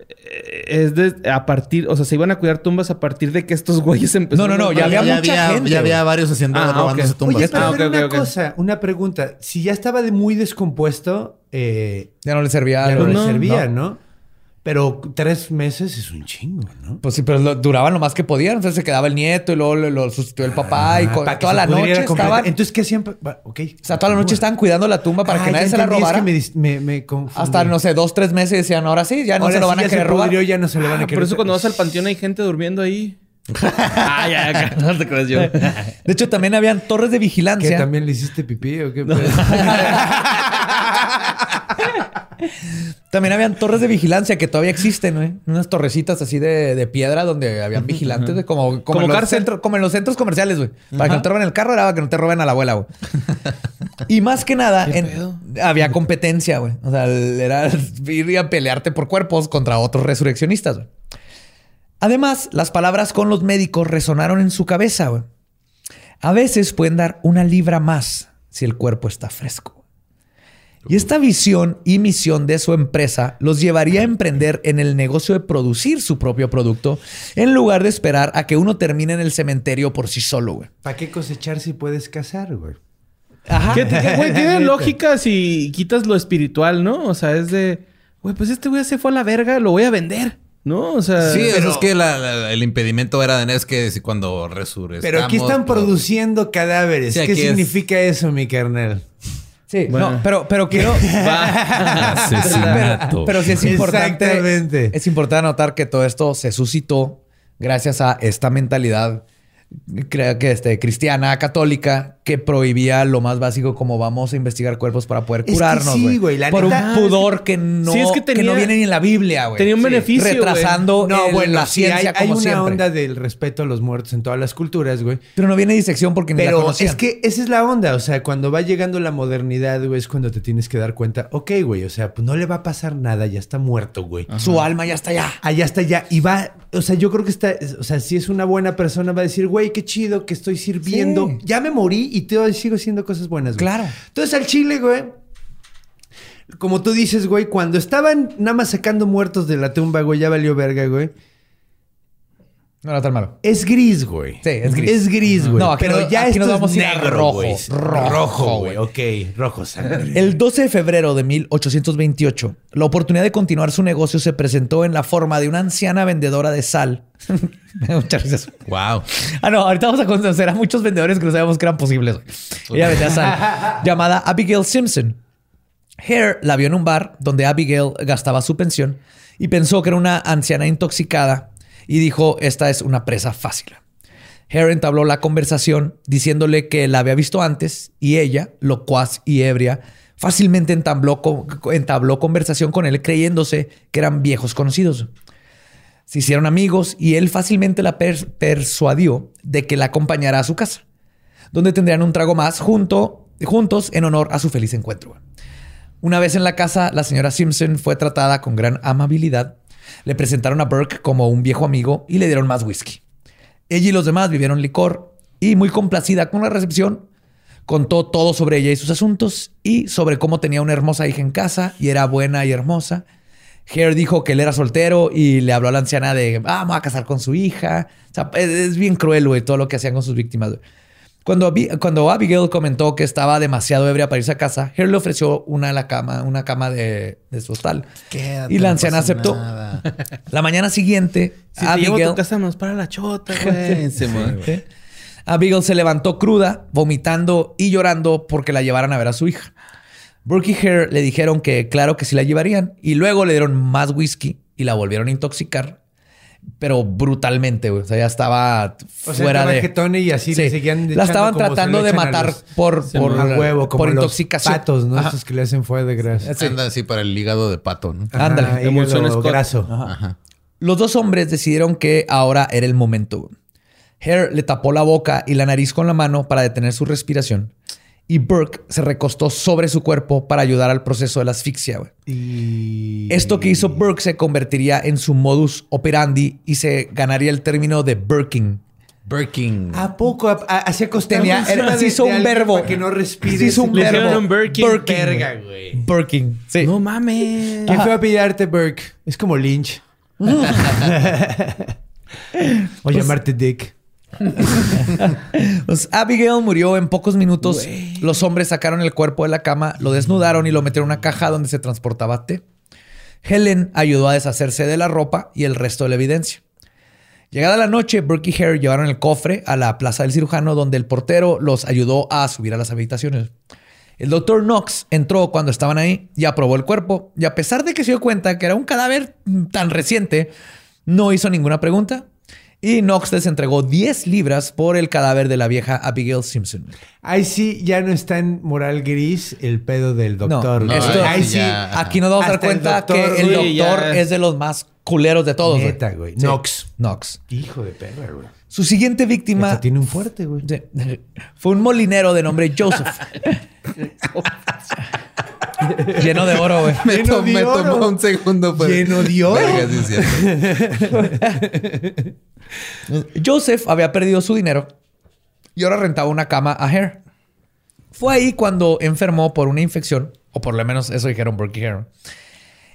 eh, es de a partir, o sea, se iban a cuidar tumbas a partir de que estos güeyes empezaron. No, no, no, ya había mucha gente, Ya había varios haciendo Ah, robándose ok. tumbas. Oye, Ah, una cosa, una pregunta. Si ya estaba de muy descompuesto, eh, Ya no le servía. ya no le servía, ¿no? Pero tres meses es un chingo, ¿no? Pues sí, pero lo- duraban lo más que podían. Entonces se quedaba el nieto y luego lo, lo sustituyó el papá y Ah, para que toda la noche estaban. Entonces, ¿qué pa- Ok. o sea, toda la noche estaban cuidando la tumba para Ah, que nadie se la entendí, es robara. que me, me. Hasta, no sé, dos, tres meses decían, ahora sí, ya no Ahora se lo sí van a ya querer se robar. pudrió, ya no se lo van a Ah, querer por eso cuando vas al panteón hay gente durmiendo ahí. ah, ya, ya, no te creas yo. De hecho, también habían torres de ¿Que vigilancia. también le hiciste pipí o qué? También habían torres de vigilancia que todavía existen, güey. Unas torrecitas así de, de piedra donde habían vigilantes, como, como, en los centros, como en los centros comerciales, güey. Para que no te roben el carro, era para que no te roben a la abuela, güey. Y más que nada, en- había competencia, güey. O sea, era ir a pelearte por cuerpos contra otros resurreccionistas, güey. Además, las palabras con los médicos resonaron en su cabeza, güey. A veces pueden dar una libra más si el cuerpo está fresco. Y esta visión y misión de su empresa los llevaría a emprender en el negocio de producir su propio producto en lugar de esperar a que uno termine en el cementerio por sí solo, güey. ¿Para qué cosechar si puedes cazar, güey? Ajá. ¿Qué, qué- güey, tiene lógica si quitas lo espiritual, ¿no? O sea, es de, güey, pues este güey se fue a la verga, lo voy a vender, ¿no? O sea, Sí, pero- eso es que la- la- el impedimento era de es que cuando resurrecamos... Pero aquí están pues, produciendo cadáveres. Sí, ¿Qué es- significa eso, mi carnal? Sí, Bueno. no, pero, pero quiero. Asesinato. Pero, pero sí es importante. Exactamente. Es importante notar que todo esto se suscitó gracias a esta mentalidad creo que este, cristiana, católica, que prohibía lo más básico como vamos a investigar cuerpos para poder Es que curarnos. sí, güey, la Por neta- un pudor que no, Sí, es que que tenía- no viene ni en la Biblia, güey. tenía un Sí. beneficio, güey. Retrasando No, el- bueno, la ciencia hay, hay como una siempre. onda del respeto a los muertos en todas las culturas, güey. Pero no viene disección porque ni la Pero conocían. es que esa es la onda. O sea, cuando va llegando la modernidad, güey, es cuando te tienes que dar cuenta, ok, güey, o sea, pues no le va a pasar nada, ya está muerto, güey. Su alma ya está allá. Allá está ya. Y va, o sea, yo creo que está, o sea, si es una buena persona, va a decir, güey, qué chido que estoy sirviendo. Sí. Ya me morí y todavía sigo haciendo cosas buenas, güey. Claro. Entonces al chile, güey. Como tú dices, güey, cuando estaban nada más sacando muertos de la tumba, güey, ya valió verga, güey. No era tan malo. Es gris, güey. Sí, es gris. Es gris, güey. No, aquí pero no- ya aquí esto nos vamos es a negro, rojo. Rojo, güey. Ok, rojo sangre. El 12 de febrero de 1828, la oportunidad de continuar su negocio se presentó en la forma de una anciana vendedora de sal. Me da mucha risa eso. Wow. Ah, no, ahorita vamos a conocer a muchos vendedores que no sabíamos que eran posibles. Ella vendía sal. llamada Abigail Simpson. Hare la vio en un bar donde Abigail gastaba su pensión y pensó que era una anciana intoxicada y dijo, esta es una presa fácil. Hare entabló la conversación diciéndole que la había visto antes y ella, locuaz y ebria, fácilmente entabló, entabló conversación con él creyéndose que eran viejos conocidos. Se hicieron amigos y él fácilmente la pers- persuadió de que la acompañara a su casa, donde tendrían un trago más junto, juntos en honor a su feliz encuentro. Una vez en la casa, la señora Simpson fue tratada con gran amabilidad. Le presentaron a Burke como un viejo amigo y le dieron más whisky. Ella y los demás vivieron licor y muy complacida con la recepción, contó todo sobre ella y sus asuntos y sobre cómo tenía una hermosa hija en casa y era buena y hermosa. Hare dijo que él era soltero y le habló a la anciana de, ah, voy a casar con su hija. Es, bien cruel, güey, todo lo que hacían con sus víctimas. Cuando, cuando Abigail comentó que estaba demasiado ebria para irse a casa, Hare le ofreció una, a la cama, una cama de, de su hostal. Quédate, y la anciana aceptó. nada. La mañana siguiente, Si te llevo a Abigail... tu casa, nos para la chota, güey. Sí. Abigail se levantó cruda, vomitando y llorando porque la llevaran a ver a su hija. Burke y Hare le dijeron que claro que sí la llevarían y luego le dieron más whisky y la volvieron a intoxicar, pero brutalmente, güey. O sea, ya estaba O sea, fuera de... jetona y así le Sí. seguían La estaban tratando de matar los- por, por, a huevo, como por los intoxicación. patos, ¿no? Ajá. Estos que le hacen fuego de grasa. Sí. Anda así para el hígado de pato, ¿no? Ajá, Ándale. Scott. graso. Ajá. Los dos hombres decidieron que ahora era el momento. Hare le tapó la boca y la nariz con la mano para detener su respiración. Y Burke se recostó sobre su cuerpo para ayudar al proceso de la asfixia. güey. Y... Esto que hizo Burke se convertiría en su modus operandi y se ganaría el término de Burking. Birkin. ¿A poco? ¿A- a- Así de- se hizo un verbo. Para que no respire. Se hizo un Le verbo. un Birkin. Birkin. Verga, güey. Sí. No mames. ¿Quién fue a pillarte, Burke? Es como Lynch. o llamarte Dick. Pues Abigail murió en pocos minutos. Los hombres sacaron el cuerpo de la cama, lo desnudaron y lo metieron en una caja donde se transportaba té. Helen ayudó a deshacerse de la ropa y el resto de la evidencia. Llegada la noche, Burke y Hare llevaron el cofre a la plaza del cirujano donde el portero los ayudó a subir a las habitaciones. El doctor Knox entró cuando estaban ahí y aprobó el cuerpo. Y a pesar de que se dio cuenta que era un cadáver tan reciente, no hizo ninguna pregunta. Y Knox les entregó 10 libras por el cadáver de la vieja Abigail Simpson. Ahí sí ya no está en moral gris el pedo del doctor. no, güey. esto- ahí sí. ya- aquí nos vamos a dar Hasta el cuenta doctor, que el doctor es de los más culeros de todos. Neta, güey. Sí. Knox. Knox. Hijo de perra, güey. Su siguiente víctima tiene un fuerte, güey. Fue un molinero de nombre Joseph. Lleno de oro, güey. Me, Lleno to- de me oro. tomó un segundo. Pero... Lleno de oro. Verga. Joseph había perdido su dinero y ahora rentaba una cama a Hare. Fue ahí cuando enfermó por una infección, o por lo menos eso dijeron y Hare.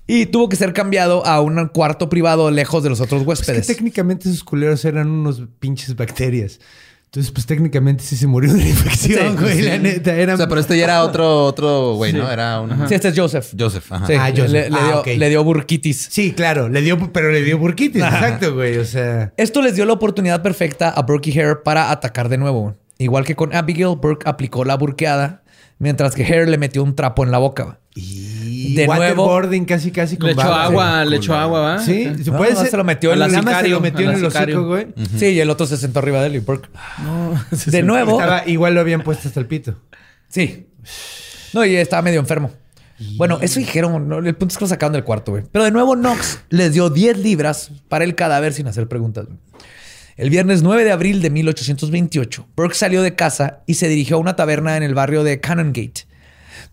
Y tuvo que ser cambiado a un cuarto privado lejos de los otros Es que huéspedes. técnicamente esos culeros eran unos pinches bacterias. Entonces, pues técnicamente sí se murió de una infección, Sí, güey. sí. La neta. O sea, pero este ya era otro, otro güey, ¿no? Era un... Sí, este es Joseph. Joseph, ajá. Sí, Ah, Joseph. Le, le Ah, dio, ok. le dio burquitis. Sí, claro. Le dio... Pero le dio burquitis. Exacto, güey. O sea... Esto les dio la oportunidad perfecta a Burke y Hare para atacar de nuevo. Igual que con Abigail, Burke aplicó la burqueada, mientras que Hare le metió un trapo en la boca. Y De nuevo- casi casi con Le echó agua, Sí. le echó agua, ¿va? Sí, se No, puede no, ser. se lo metió a en la el más se lo metió en el hocico, güey. Sí, y el otro se sentó arriba de él y Burke. No. De nuevo. Estaba, igual lo habían puesto hasta el pito. Sí. No, y estaba medio enfermo. Bueno, eso dijeron. ¿no? El punto es que lo sacaron del cuarto, güey. Pero de nuevo, Knox les dio 10 libras para el cadáver sin hacer preguntas. güey. El viernes 9 de abril de 1828, Burke salió de casa y se dirigió a una taberna en el barrio de Canongate.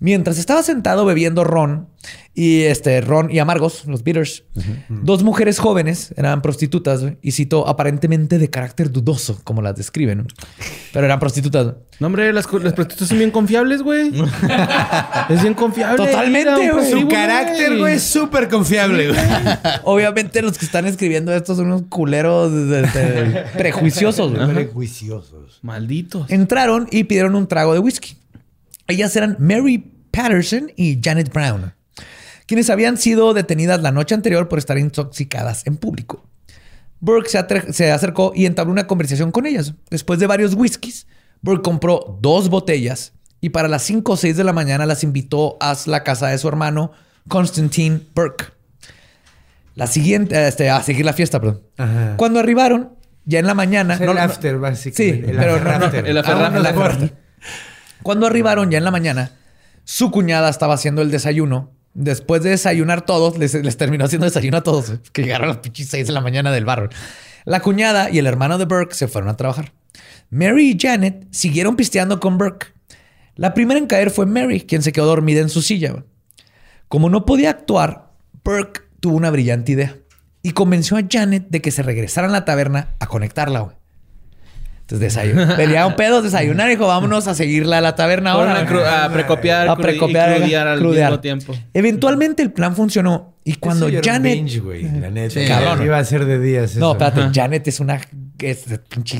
Mientras estaba sentado bebiendo ron y este ron y amargos, los bitters, dos mujeres jóvenes eran prostitutas y citó aparentemente de carácter dudoso, como las describen, pero eran prostitutas. No, hombre, las, prostitutas son bien confiables, güey. es bien confiable. Totalmente, güey. Su carácter, güey, es súper confiable, güey. Obviamente los que están escribiendo esto son unos culeros de- de- de- prejuiciosos. güey. Prejuiciosos. Malditos. Entraron y pidieron un trago de whisky. Ellas eran Mary Patterson y Janet Brown, quienes habían sido detenidas la noche anterior por estar intoxicadas en público. Burke se, acercó y entabló una conversación con ellas. Después de varios whiskies, Burke compró dos botellas y para las 5 o 6 de la mañana las invitó a la casa de su hermano, Constantine Burke. La siguiente, este, a seguir la fiesta, perdón. Ajá. Cuando arribaron, ya en la mañana. Es el no- after, básicamente. Sí, El pero after, no, no, after. el after, Ah, after. Cuando arribaron ya en la mañana, su cuñada estaba haciendo el desayuno. Después de desayunar todos, les, terminó haciendo desayuno a todos, eh, que llegaron a las pinches 6 de la mañana del barro. La cuñada y el hermano de Burke se fueron a trabajar. Mary y Janet siguieron pisteando con Burke. La primera en caer fue Mary, quien se quedó dormida en su silla. Como no podía actuar, Burke tuvo una brillante idea y convenció a Janet de que se regresaran a la taberna a conectarla. Entonces desayunó. Venía un pedo, desayunar y dijo, vámonos a seguirla a la taberna ahora. a, precopiar, A precopiar, y crudear al crudear. mismo tiempo. Eventualmente el plan funcionó y cuando Eso era un Janet... binge, güey, la neta. Sí. Cabrón. Iba a ser de días. No, espérate, Janet es una es pinche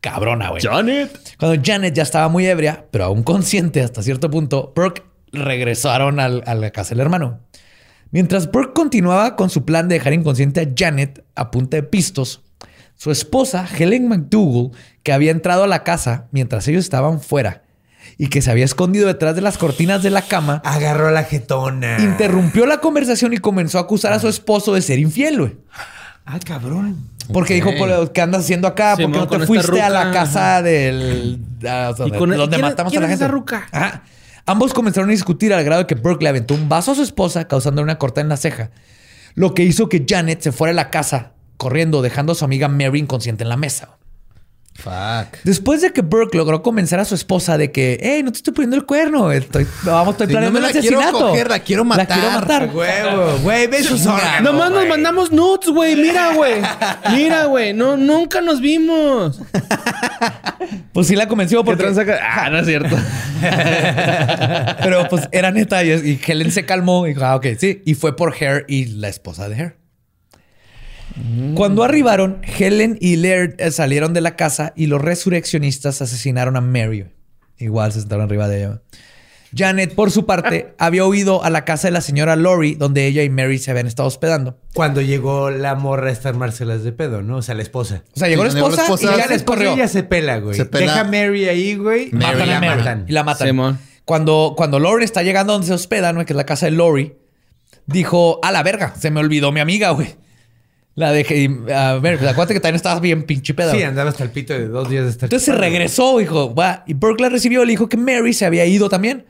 cabrona, güey. Janet. Cuando Janet ya estaba muy ebria, pero aún consciente hasta cierto punto, Burke regresaron al- a la casa del hermano. Mientras Burke continuaba con su plan de dejar inconsciente a Janet a punta de pistos, su esposa, Helen McDougall, que había entrado a la casa mientras ellos estaban fuera y que se había escondido detrás de las cortinas de la cama, Agarró la jetona. interrumpió la conversación y comenzó a acusar a su esposo de ser infiel, güey. Ah, cabrón. Porque dijo, "Por- ¿qué andas haciendo acá? ¿Por qué no te fuiste a la casa del... a- o sea, donde ¿quién- matamos a la gente? esa ruca? Ajá. Ambos comenzaron a discutir al grado de que Burke le aventó un vaso a su esposa, causando una corta en la ceja. Lo que hizo que Janet se fuera a la casa corriendo, dejando a su amiga Mary inconsciente en la mesa. Fuck. Después de que Burke logró convencer a su esposa de que, hey, no te estoy poniendo el cuerno, estoy, vamos, estoy Sí, no planeando me la quiero asesinato. coger, la quiero matar. La quiero matar. Huevo, güey, ve sus órganos. Nomás nos mandamos nudes, güey. Mira, güey. Mira, güey. No, nunca nos vimos. Pues sí la convenció ¿Qué porque... acá? Ah, no es cierto. Pero pues era neta y, Helen se calmó y dijo, ah, ok, sí. Y fue por Hare y la esposa de Hare. Cuando arribaron, Helen y Laird eh, salieron de la casa y los resurreccionistas asesinaron a Mary. Igual se sentaron arriba de ella. Janet, por su parte, había huido a la casa de la señora Lori, donde ella y Mary se habían estado hospedando. Cuando llegó la morra a estar Marcelas de pedo, ¿no? O sea, la esposa. O sea, llegó Sí, la llegó la esposa, esposa, y la Janet Después corrió. ella se pela, güey. Se pela. Deja a Mary ahí, güey. Mary Matan a Mary matan. y la matan. Simón. Cuando, cuando Lori está llegando donde se hospedan, güey, que es la casa de Lori, dijo, a la verga, se me olvidó mi amiga, güey. La dejé. y, A ver, pues, acuérdate que también estabas bien pinche pedo. Sí, andaba hasta el pito de dos días de estar. Entonces se regresó, dijo, va. Y Burke la recibió le dijo que Mary se había ido también.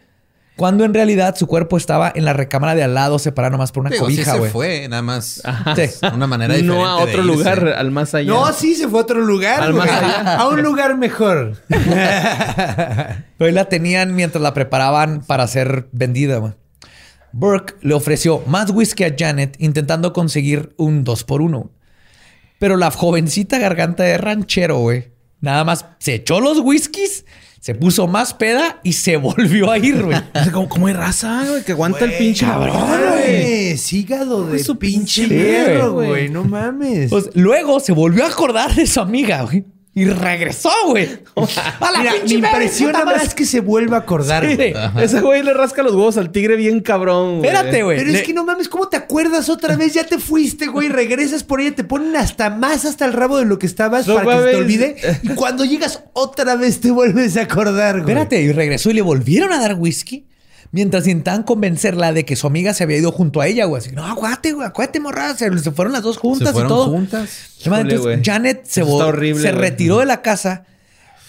Cuando en realidad su cuerpo estaba en la recámara de al lado, separado nomás por una Digo, sí cobija, se güey. fue, nada más. Sí. Una manera diferente. No a de otro irse. lugar, al más allá. No, sí, se fue a otro lugar. Al más allá. A un lugar mejor. Pero ahí la tenían mientras la preparaban para ser vendida, güey. Burke le ofreció más whisky a Janet intentando conseguir un 2 por 1 Pero la jovencita garganta de ranchero, güey, nada más se echó los whiskies, se puso más peda y se volvió a ir, güey. ¿Cómo, cómo hay raza, güey? Que aguanta el pinche cabrón, güey. Hígado de su pinche hierro, güey. güey. No mames. Pues luego se volvió a acordar de su amiga, güey. Y regresó, güey. A la Mira, me impresiona puta madre. más que se vuelva a acordar. Sí. güey. Ese güey le rasca los huevos al tigre bien cabrón, güey. Espérate, güey. Pero Le- es que no mames, ¿cómo te acuerdas otra vez? Ya te fuiste, güey. Regresas por ella, te ponen hasta más hasta el rabo de lo que estabas No para que se te mames. olvide. Y cuando llegas otra vez te vuelves a acordar, güey. Espérate, y regresó y le volvieron a dar whisky. Mientras intentaban convencerla de que su amiga se había ido junto a ella, güey. Así, no, aguate, güey, acuérdate, morra. Se, se fueron las dos juntas Se fueron y todo. juntas. Entonces. Janet se, horrible, se retiró de la casa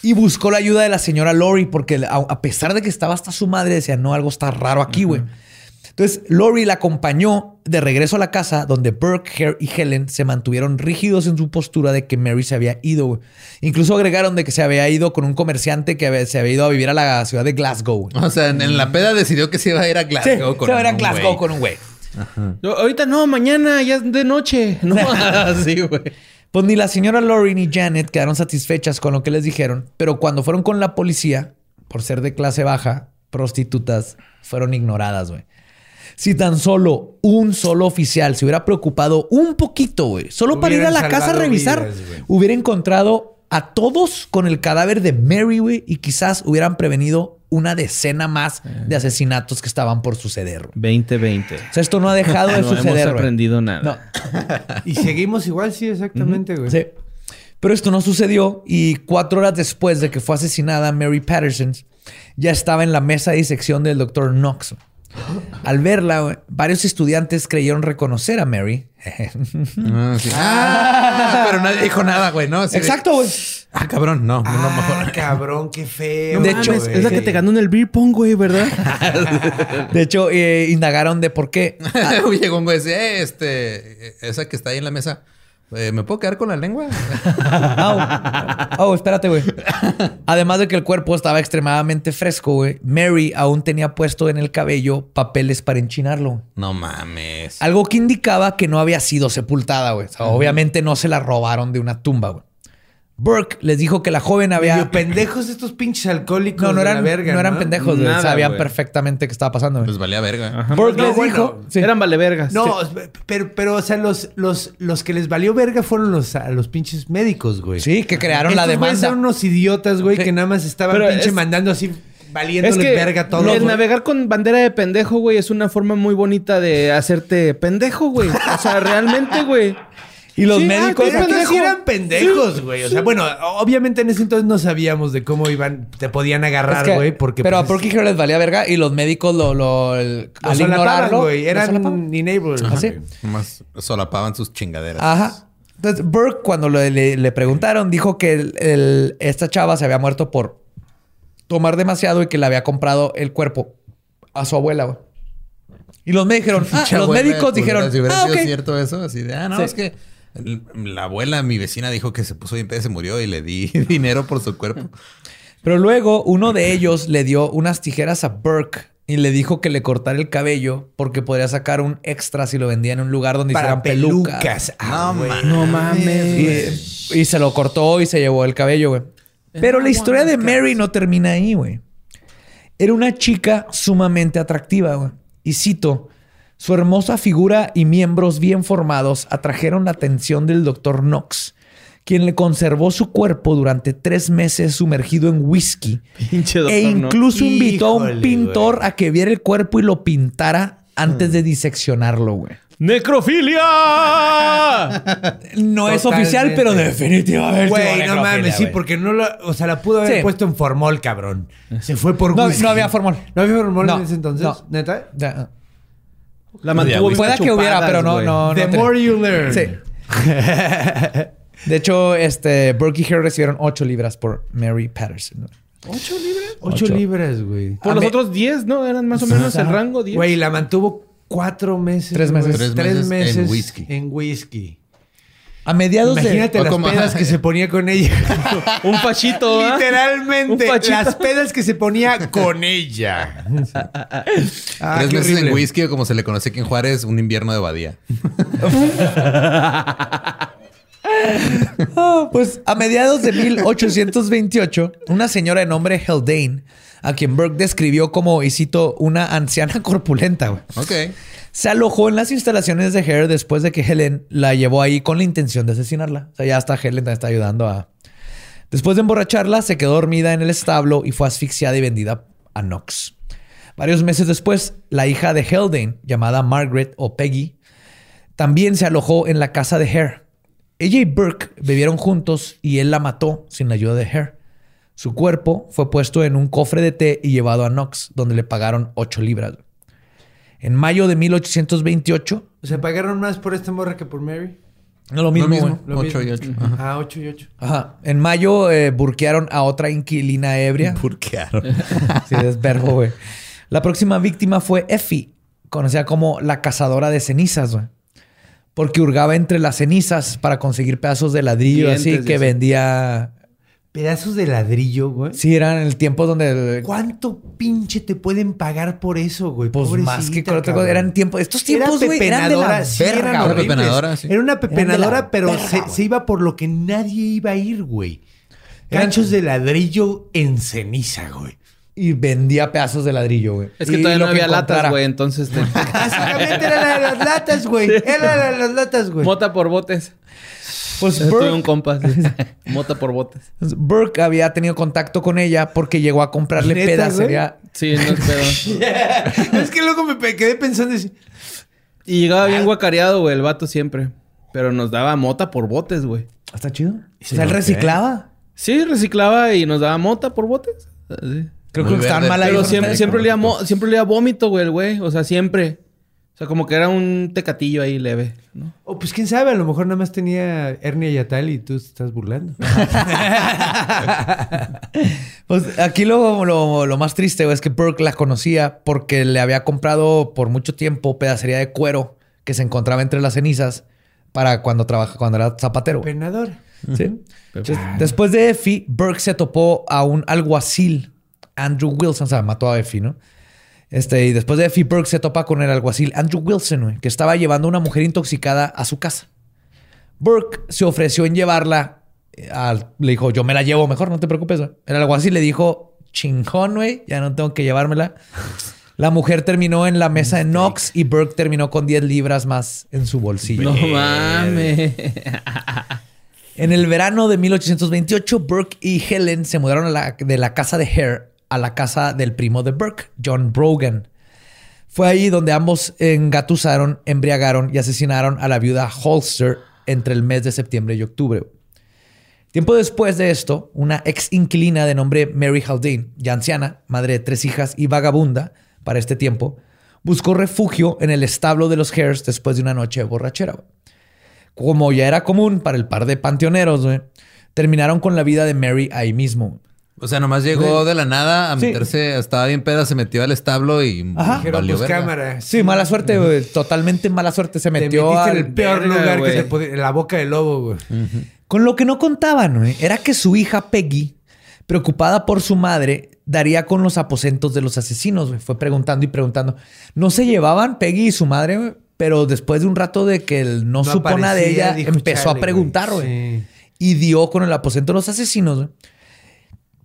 y buscó la ayuda de la señora Lori porque a, a pesar de que estaba hasta su madre, decía, no, algo está raro aquí, güey. Entonces, Lori la acompañó de regreso a la casa donde Burke, Hare y Helen se mantuvieron rígidos en su postura de que Mary se había ido. güey. Incluso agregaron de que se había ido con un comerciante que había- se había ido a vivir a la ciudad de Glasgow. O sea, en, en la peda decidió que se iba a ir a Sí, Glasgow con se iba a ir a un Glasgow güey. con un güey. Yo, ahorita no, mañana ya es de noche. No, así, güey. Pues ni la señora Lori ni Janet quedaron satisfechas con lo que les dijeron, pero cuando fueron con la policía, por ser de clase baja, prostitutas, fueron ignoradas, güey. Si tan solo un solo oficial se hubiera preocupado un poquito, güey, solo para ir a la casa a revisar, vidas, hubiera encontrado a todos con el cadáver de Mary, güey, y quizás hubieran prevenido una decena más de asesinatos que estaban por suceder. güey. 2020. O sea, esto no ha dejado de No suceder. hemos güey. aprendido nada. No. Y seguimos igual, sí, exactamente, güey. Sí. Pero esto no sucedió y cuatro horas después de que fue asesinada Mary Patterson, ya estaba en la mesa de disección del doctor Knox. Al verla, güey, varios estudiantes creyeron reconocer a Mary. Ah, sí. Ah, pero nadie dijo nada, güey, ¿no? Así Exacto, güey. Ah, cabrón, no, no, Ah, mejor. cabrón, qué feo. De hecho, güey. es la que te ganó en el beer pong, güey, ¿verdad? De hecho, eh, indagaron de por qué. Llegó un güey y eh, este, esa que está ahí en la mesa, eh, ¿me puedo quedar con la lengua? Oh, oh, espérate, güey. Además de que el cuerpo estaba extremadamente fresco, güey, Mary aún tenía puesto en el cabello papeles para enchinarlo. no mames. Algo que indicaba que no había sido sepultada, güey. O sea, Obviamente no se la robaron de una tumba, güey. Burke les dijo que la joven había... Medio pendejos estos pinches alcohólicos No, no de la eran, verga, no eran pendejos, güey. Nada, Sabían perfectamente qué estaba pasando, güey. Les valía verga. Burke No, les bueno, dijo... sí. Eran valevergas. No, pero, pero, o sea, los, los, los que les valió verga fueron los, a los pinches médicos, güey. Sí, que crearon la Estos demanda. Son unos idiotas, güey, que nada más estaban Pero pinche es- mandando así, Es que verga todo. el navegar con bandera de pendejo, güey, es una forma muy bonita de hacerte pendejo, güey. O sea, realmente, güey. Y los Sí, médicos... ah, Pero pendejo. sí eran pendejos, güey. O sea, bueno, obviamente en ese entonces no sabíamos de cómo iban, te podían Es agarrar, que- güey, porque pero pues, a Burke les valía verga y los médicos lo, lo, el- lo al ignorarlo... güey. Eran enablers. Así. güey. Nomás solapaban sus chingaderas. Ajá. Entonces, Burke, cuando le, le- le preguntaron, dijo que el- el- esta chava se había muerto por tomar demasiado y que le había comprado el cuerpo a su abuela, güey. Y los me dijeron, ah, los abuela, médicos pues, dijeron, Si hubiera ah, sido ok. cierto eso, así de, ah, no, Sí. es que la abuela, mi vecina, dijo que se puso bien pedo y se murió y le di dinero por su cuerpo. Pero luego uno de ellos le dio unas tijeras a Burke y le dijo que le cortara el cabello porque podría sacar un extra si lo vendía en un lugar donde Para hicieran pelucas. pelucas. Ah, No, güey. man. No mames. Y, y se lo cortó y se llevó el cabello, güey. Pero la historia de Mary no termina ahí, güey. Era una chica sumamente atractiva, güey. Y cito, su hermosa figura y miembros bien formados atrajeron la atención del doctor Knox, quien le conservó su cuerpo durante tres meses sumergido en whisky Pinche doctor, e ¿no? incluso invitó a un pintor a que viera el cuerpo y lo pintara antes de diseccionarlo, güey. ¡Necrofilia! No es oficial, pero definitivamente. Güey, no mames, sí, porque no lo, o sea, la pudo haber Sí. puesto en formol, cabrón. Se fue por No, whisky. no había formol. ¿No había formol No, en ese entonces? no. ¿Neta? Ya. La mantuvo bien Pueda que hubiera, pero no, no, no. The tenía. more you learn. Sí. De hecho, este, Burke y Hare recibieron 8 libras por Mary Patterson. ¿Ocho libras? Ocho, Ocho. libras, güey. Por A los me- otros 10, ¿no? Eran más o menos el rango 10. Güey, la mantuvo cuatro meses. Tres meses. Tres Tres meses en meses whisky. En whisky. A mediados Imagínate O las como- pedas que se ponía con ella. Un fachito, ¿ah? Literalmente, Un fachito. las pedas que se ponía con ella. Ah, Tres qué meses horrible. en whisky, o como se le conoce aquí en Juárez, un invierno de badía. de... Ah, pues a mediados de 1828, una señora de nombre Haldane, a quien Burke describió como, y cito, una anciana corpulenta, güey. Ok. Se alojó en las instalaciones de Hare después de que Helen la llevó ahí con la intención de asesinarla. O sea, ya hasta Helen está ayudando a... Después de emborracharla, se quedó dormida en el establo y fue asfixiada y vendida a Knox. Varios meses después, la hija de Haldane, llamada Margaret o Peggy, también se alojó en la casa de Hare. Ella y Burke bebieron juntos y él la mató sin la ayuda de Hare. Su cuerpo fue puesto en un cofre de té y llevado a Knox, donde le pagaron 8 libras. En mayo de 1828, O sea, pagaron más por esta morra que por Mary. no lo mismo, güey. Lo 8 y mismo. 8. Ah, 8 y 8. Ajá. En mayo eh, burquearon a otra inquilina ebria. Burquearon. Sí, es verbo, güey. La próxima víctima fue Effie, conocida como la cazadora de cenizas, güey. Porque hurgaba entre las cenizas para conseguir pedazos de ladrillo, así que vendía. Pedazos de ladrillo, güey. Sí, eran el tiempo donde. ¿Cuánto pinche te pueden pagar por eso, güey? Pues más que cosa, eran tiempos. Estos tiempos, Era güey, eran de la pepenadora, sí, verga, eran horribles. pepenadora, sí. Era una pepenadora, pero verga, se, iba por lo que nadie iba a ir, güey. Cachos de ladrillo en ceniza, güey. Y vendía pedazos de ladrillo, güey. Es que Y todavía lo no había latas, güey. Entonces, te- Básicamente era la de las latas, güey. Era la de las latas, güey. mota por botes. Pues Tuve un Burke, compa. sí. Mota por botes. Burke había tenido contacto con ella porque llegó a comprarle ¿Neta, pedacería. Sí, no es pedo. es que luego me quedé pensando así. Y llegaba bien guacareado, güey, el vato siempre. Pero nos daba mota por botes, güey. Está chido. O sea, él reciclaba. Sí, reciclaba y nos daba mota por botes. Así. Creo Muy que estaban mal ahí. Pero siempre, siempre, olía siempre olía vómito, güey, el güey. O sea, siempre. O sea, como que era un tecatillo ahí leve, ¿no? O pues quién sabe, a lo mejor nada más tenía hernia y tal y tú estás burlando. Pues aquí lo, lo- lo más triste güey, es que Burke la conocía porque le había comprado por mucho tiempo pedacería de cuero que se encontraba entre las cenizas para cuando trabaja, cuando era zapatero. Penador. ¿Sí? Entonces, después de Effie, Burke se topó a un alguacil, Andrew Wilson, o sea, mató a Effie, ¿no? Este, y después de Effie, Burke se topa con el alguacil Andrew Wilson, que estaba llevando a una mujer intoxicada a su casa. Burke se ofreció en llevarla. eh, le dijo, yo me la llevo mejor, no te preocupes. El alguacil le dijo, chingón, güey, ya no tengo que llevármela. La mujer terminó en la mesa de Knox y Burke terminó con 10 libras más en su bolsillo. No mames. En el verano de 1828, Burke y Helen se mudaron a la- de la casa de Hare a la casa del primo de Burke, John Brogan. Fue ahí donde ambos engatusaron, embriagaron y asesinaron a la viuda Holster entre el mes de septiembre y octubre. Tiempo después de esto, una ex inquilina de nombre Mary Haldane, ya anciana, madre de tres hijas y vagabunda para este tiempo, buscó refugio en el establo de los Hares después de una noche borrachera. Como ya era común para el par de panteoneros, terminaron con la vida de Mary ahí mismo. O sea, nomás llegó de la nada a Sí. meterse, estaba bien peda, se metió al establo y Ajá. Dijeron, valió pues cámara. Sí, mala suerte, güey. Totalmente mala suerte. Se Te metió al... el peor Verga, lugar que se podía... en La boca del lobo, güey. Con lo que no contaban, güey, era que su hija Peggy, preocupada por su madre, daría con los aposentos de los asesinos. güey. Fue preguntando y preguntando. No se llevaban Peggy y su madre, güey, pero después de un rato de que él no, supo nada de ella, dijo, empezó a "Chale, preguntar, güey. Sí. Y dio con el aposento de los asesinos. güey.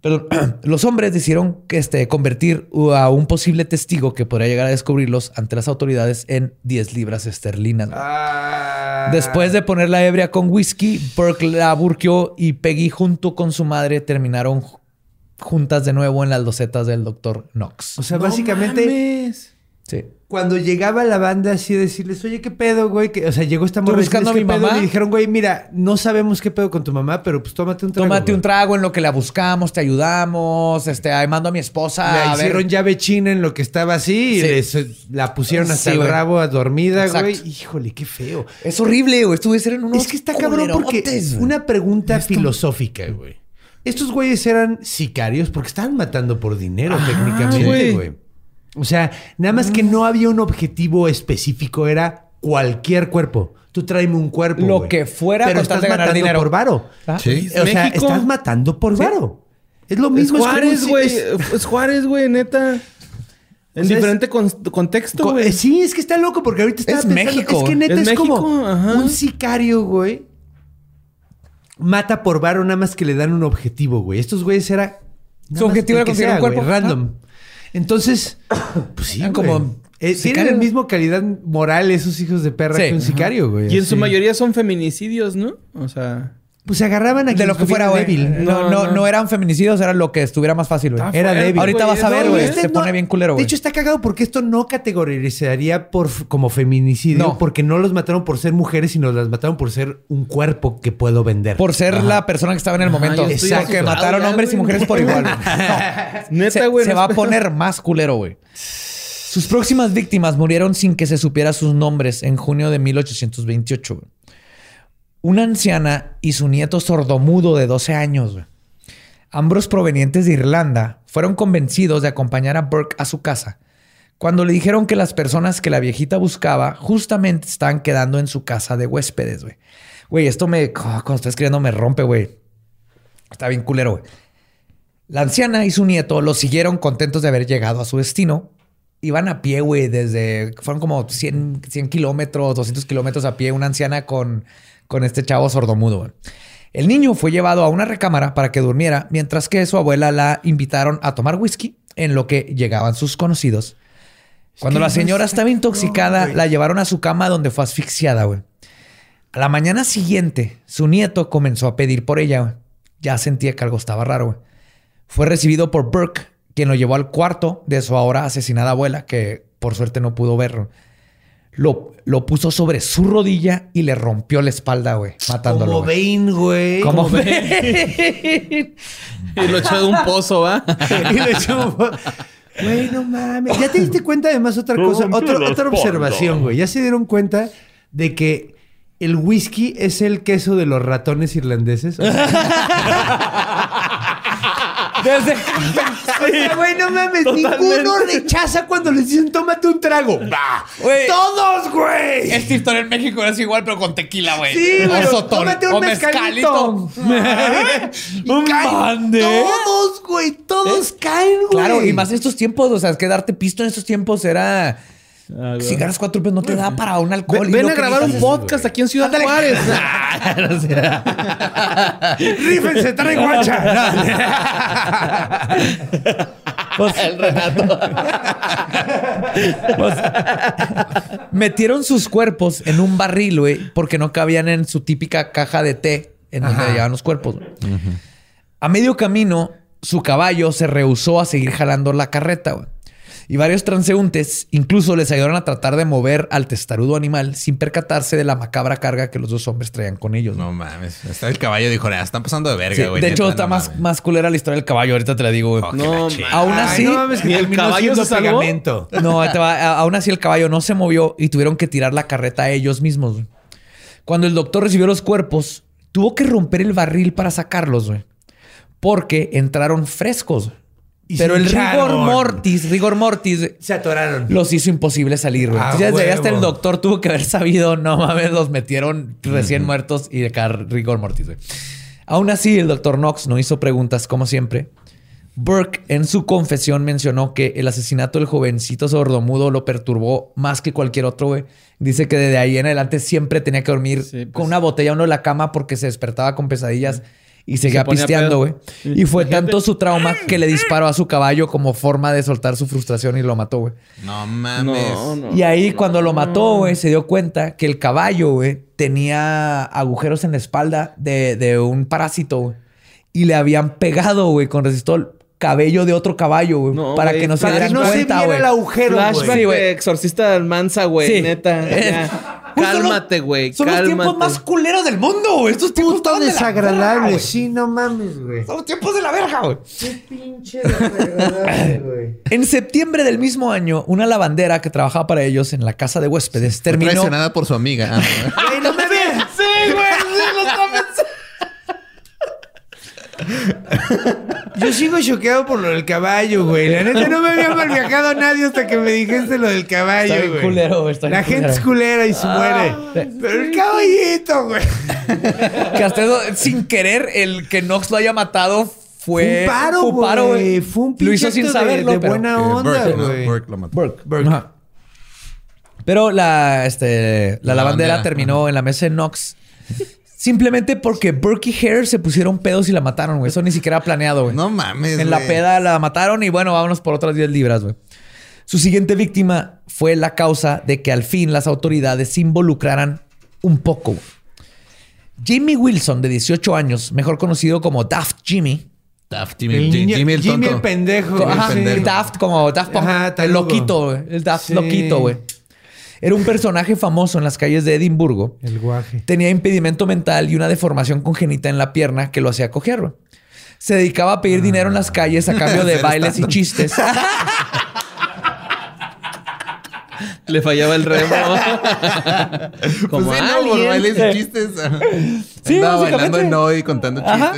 Pero los hombres decidieron que, este, convertir a un posible testigo que podría llegar a descubrirlos ante las autoridades en 10 libras esterlinas. Ah. Después de poner la ebria con whisky, Burke la burqueó y Peggy junto con su madre terminaron ju- juntas de nuevo en las losetas del doctor Knox. O sea, básicamente... mames. Sí. Cuando llegaba la banda así a decirles, oye, ¿qué pedo, güey? Que- O sea, llegó esta morra buscando a ¿qué mi mamá. Y dijeron, güey, mira, no sabemos qué pedo con tu mamá, pero pues tómate un trago. Tómate güey". un trago en lo que la buscamos, te ayudamos, este, ahí mando a mi esposa Le a ver. hicieron llave china en lo que estaba así y Sí. les- la pusieron hasta Sí, el rabo a dormida, Exacto. güey. Híjole, qué feo. Es horrible, güey. Estuve ser en unos Es que está cabrón porque güey. una pregunta filosófica, güey. Estos güeyes eran sicarios porque estaban matando por dinero técnicamente, güey. O sea, nada más que no había un objetivo específico, era cualquier cuerpo. Tú tráeme un cuerpo. Lo que fuera Pero tal estás matando dinero. por varo. Ah. Sí. O sea, México. estás matando por varo. Es lo Es mismo. es Juárez, güey. es- Es Juárez, güey, neta. En O sea, diferente con- contexto, Co- güey. eh, Sí, es que está loco porque ahorita estaba Es pensando, México, Es que neta Es es, como ajá. un sicario, güey. Mata por varo nada más que le dan un objetivo, güey. Estos güeyes era... Su objetivo era que conseguir un güey, cuerpo. random. Entonces, pues sí, Eran güey. como Eh, tienen el mismo calidad moral esos hijos de perra Sí. que un sicario, güey. Y en su mayoría son feminicidios, ¿no? O sea, Pues se agarraban a De lo que fuera, güey. débil. No, no, no, eran feminicidios, era lo que estuviera más fácil, güey. Era débil. Ahorita vas a ver, No, güey. este Se no- pone bien culero, De güey. hecho, está cagado porque esto no categorizaría por, como feminicidio, No. porque no los mataron por ser mujeres, sino las mataron por ser un cuerpo que puedo vender. Por ser la persona que estaba en el momento. yo estoy Porque mataron hombres y mujeres por igual. Neta, se, güey, se no va a poner más culero, güey. Sus próximas víctimas murieron sin que se supiera sus nombres en junio de 1828. güey. Una anciana y su nieto sordomudo de 12 años. Ambos provenientes de Irlanda fueron convencidos de acompañar a Burke a su casa cuando le dijeron que las personas que la viejita buscaba justamente estaban quedando en su casa de huéspedes, güey. Güey, esto me... Cuando estoy escribiendo me rompe, güey. Está bien culero, güey. La anciana y su nieto lo siguieron contentos de haber llegado a su destino. Iban a pie, güey, desde... Fueron como 100, 100 kilómetros, 200 kilómetros a pie. Una anciana con, con este chavo sordomudo. El niño fue llevado a una recámara para que durmiera, mientras que su abuela la invitaron a tomar whisky en lo que llegaban sus conocidos. Cuando la señora estaba intoxicada, la llevaron a su cama donde fue asfixiada, güey. A la mañana siguiente, su nieto comenzó a pedir por ella. güey. Ya sentía que algo estaba raro. güey. Fue recibido por Burke, quien lo llevó al cuarto de su ahora asesinada abuela, que por suerte no pudo verlo. Lo, lo puso sobre su rodilla y le rompió la espalda, güey, matándolo. Como. Bane, güey. Como Y lo echó de un pozo, ¿va? y le echó- Güey, no mames. Ya te diste cuenta además otra cosa, otra, otra observación, güey. Ya se dieron cuenta de que el whisky es el queso de los ratones irlandeses. O Desde- o sea, güey, no mames. Ninguno rechaza cuando les dicen tómate un trago. Bah. Güey. Todos, güey. Esta historia en México es igual, pero con tequila, güey. Sí, O güey. sotol, Tómate un o mezcalito. mezcalito. Caen mande. Todos, güey. Todos caen, güey. Claro, y más en estos tiempos, o sea, es que darte pisto en estos tiempos era. Ah. Si ganas cuatro pesos no te da para un alcohol. Ven, a grabar un podcast aquí en Ciudad Juárez. Rífense, trae guacha. el Renato. Pues, metieron sus cuerpos en un barril, güey, porque no cabían en su típica caja de té en donde Ajá. llevaban los cuerpos. A medio camino, su caballo se rehusó a seguir jalando la carreta, güey. Y varios transeúntes incluso les ayudaron a tratar de mover al testarudo animal sin percatarse de la macabra carga que los dos hombres traían con ellos. No mames. Está el caballo dijo, "Ah, están pasando de verga, Sí, güey. de hecho, neta, está no más, mames". más culera la historia del caballo. Ahorita te la digo, güey. Oh, No. Aún Ay, así, no mames, que ni el terminó caballo se salvó. pegamento. No, va. Aún así el caballo no se movió y tuvieron que tirar la carreta a ellos mismos. Cuando el doctor recibió los cuerpos, tuvo que romper el barril para sacarlos, güey. Porque entraron frescos. Y Pero el rigor mortis, rigor mortis, Se atoraron. los hizo imposible salir, güey. Ah, desde ahí hasta el doctor tuvo que haber sabido, no mames, los metieron recién muertos y de acá rigor mortis, güey. Aún así, el doctor Knox no hizo preguntas como siempre. Burke en su confesión mencionó que el asesinato del jovencito sordomudo lo perturbó más que cualquier otro, güey. Dice que desde ahí en adelante siempre tenía que dormir Sí, pues. con una botella uno de la cama porque se despertaba con pesadillas y seguía pisteando, güey. Y fue tanto su trauma que le disparó a su caballo como forma de soltar su frustración y lo mató, güey. No mames. No, no. Y ahí cuando lo mató, güey, se dio cuenta que el caballo, güey, tenía agujeros en la espalda de, de un parásito, güey. Y le habían pegado, güey, con resistol cabello de otro caballo, güey. No, para que no se Para que dieran no se cuenta, viera güey. el agujero, Flashback güey. Sí, güey. de exorcista del Mansa, güey. Sí. Neta. Cálmate, güey. Son los Cálmate. tiempos más culeros del mundo, güey. Estos tiempos Puto estaban de la verga, desagradable. güey. Sí, no mames, güey. Son los tiempos de la verga, güey. Qué pinche desagradable, güey. En septiembre del mismo año, una lavandera que trabajaba para ellos en la casa de huéspedes Fue terminó... traicionada por su amiga. Ah, Güey, no mames. Sí, güey. Sí, lo estaba pensando. Yo sigo choqueado por lo del caballo, güey. La neta no me había mal viajado a nadie hasta que me dijiste lo del caballo, güey. culero, güey, está bien La gente culero. es culera y se muere. Pero el caballito, güey. Que hasta eso, sin querer, el que Knox lo haya matado fue. Un paro, fue un paro, güey. Fue un Lo hizo sin de- saberlo. de pero- buena onda, Burke, ¿no? güey. Burke lo mató. Burke. Ajá. Pero la, este, la, La lavandera lavandera, terminó en la mesa de Knox. Simplemente porque Burke y Hare se pusieron pedos y la mataron, güey. Eso ni siquiera planeado, güey. No mames. En la peda la mataron y bueno, vámonos por otras 10 libras, güey. Su siguiente víctima fue la causa de que al fin las autoridades se involucraran un poco. güey. Jimmy Wilson, de 18 años, mejor conocido como Daft Jimmy. Daft Jimmy, El Jimmy, niño- Jimmy el Jimmy el pendejo. Sí. Daft como Daft Punk. Ajá, el loquito, güey. El Daft Sí. loquito, güey. Era un personaje famoso en las calles de Edimburgo. El guaje. Tenía impedimento mental y una deformación congénita en la pierna que lo hacía cojear. güey. Se dedicaba a pedir dinero en las calles a cambio de bailes y chistes. Le fallaba el remo. Como pues sí, no, por bailes y chistes. Sí, Andaba básicamente. bailando en no y contando Ajá.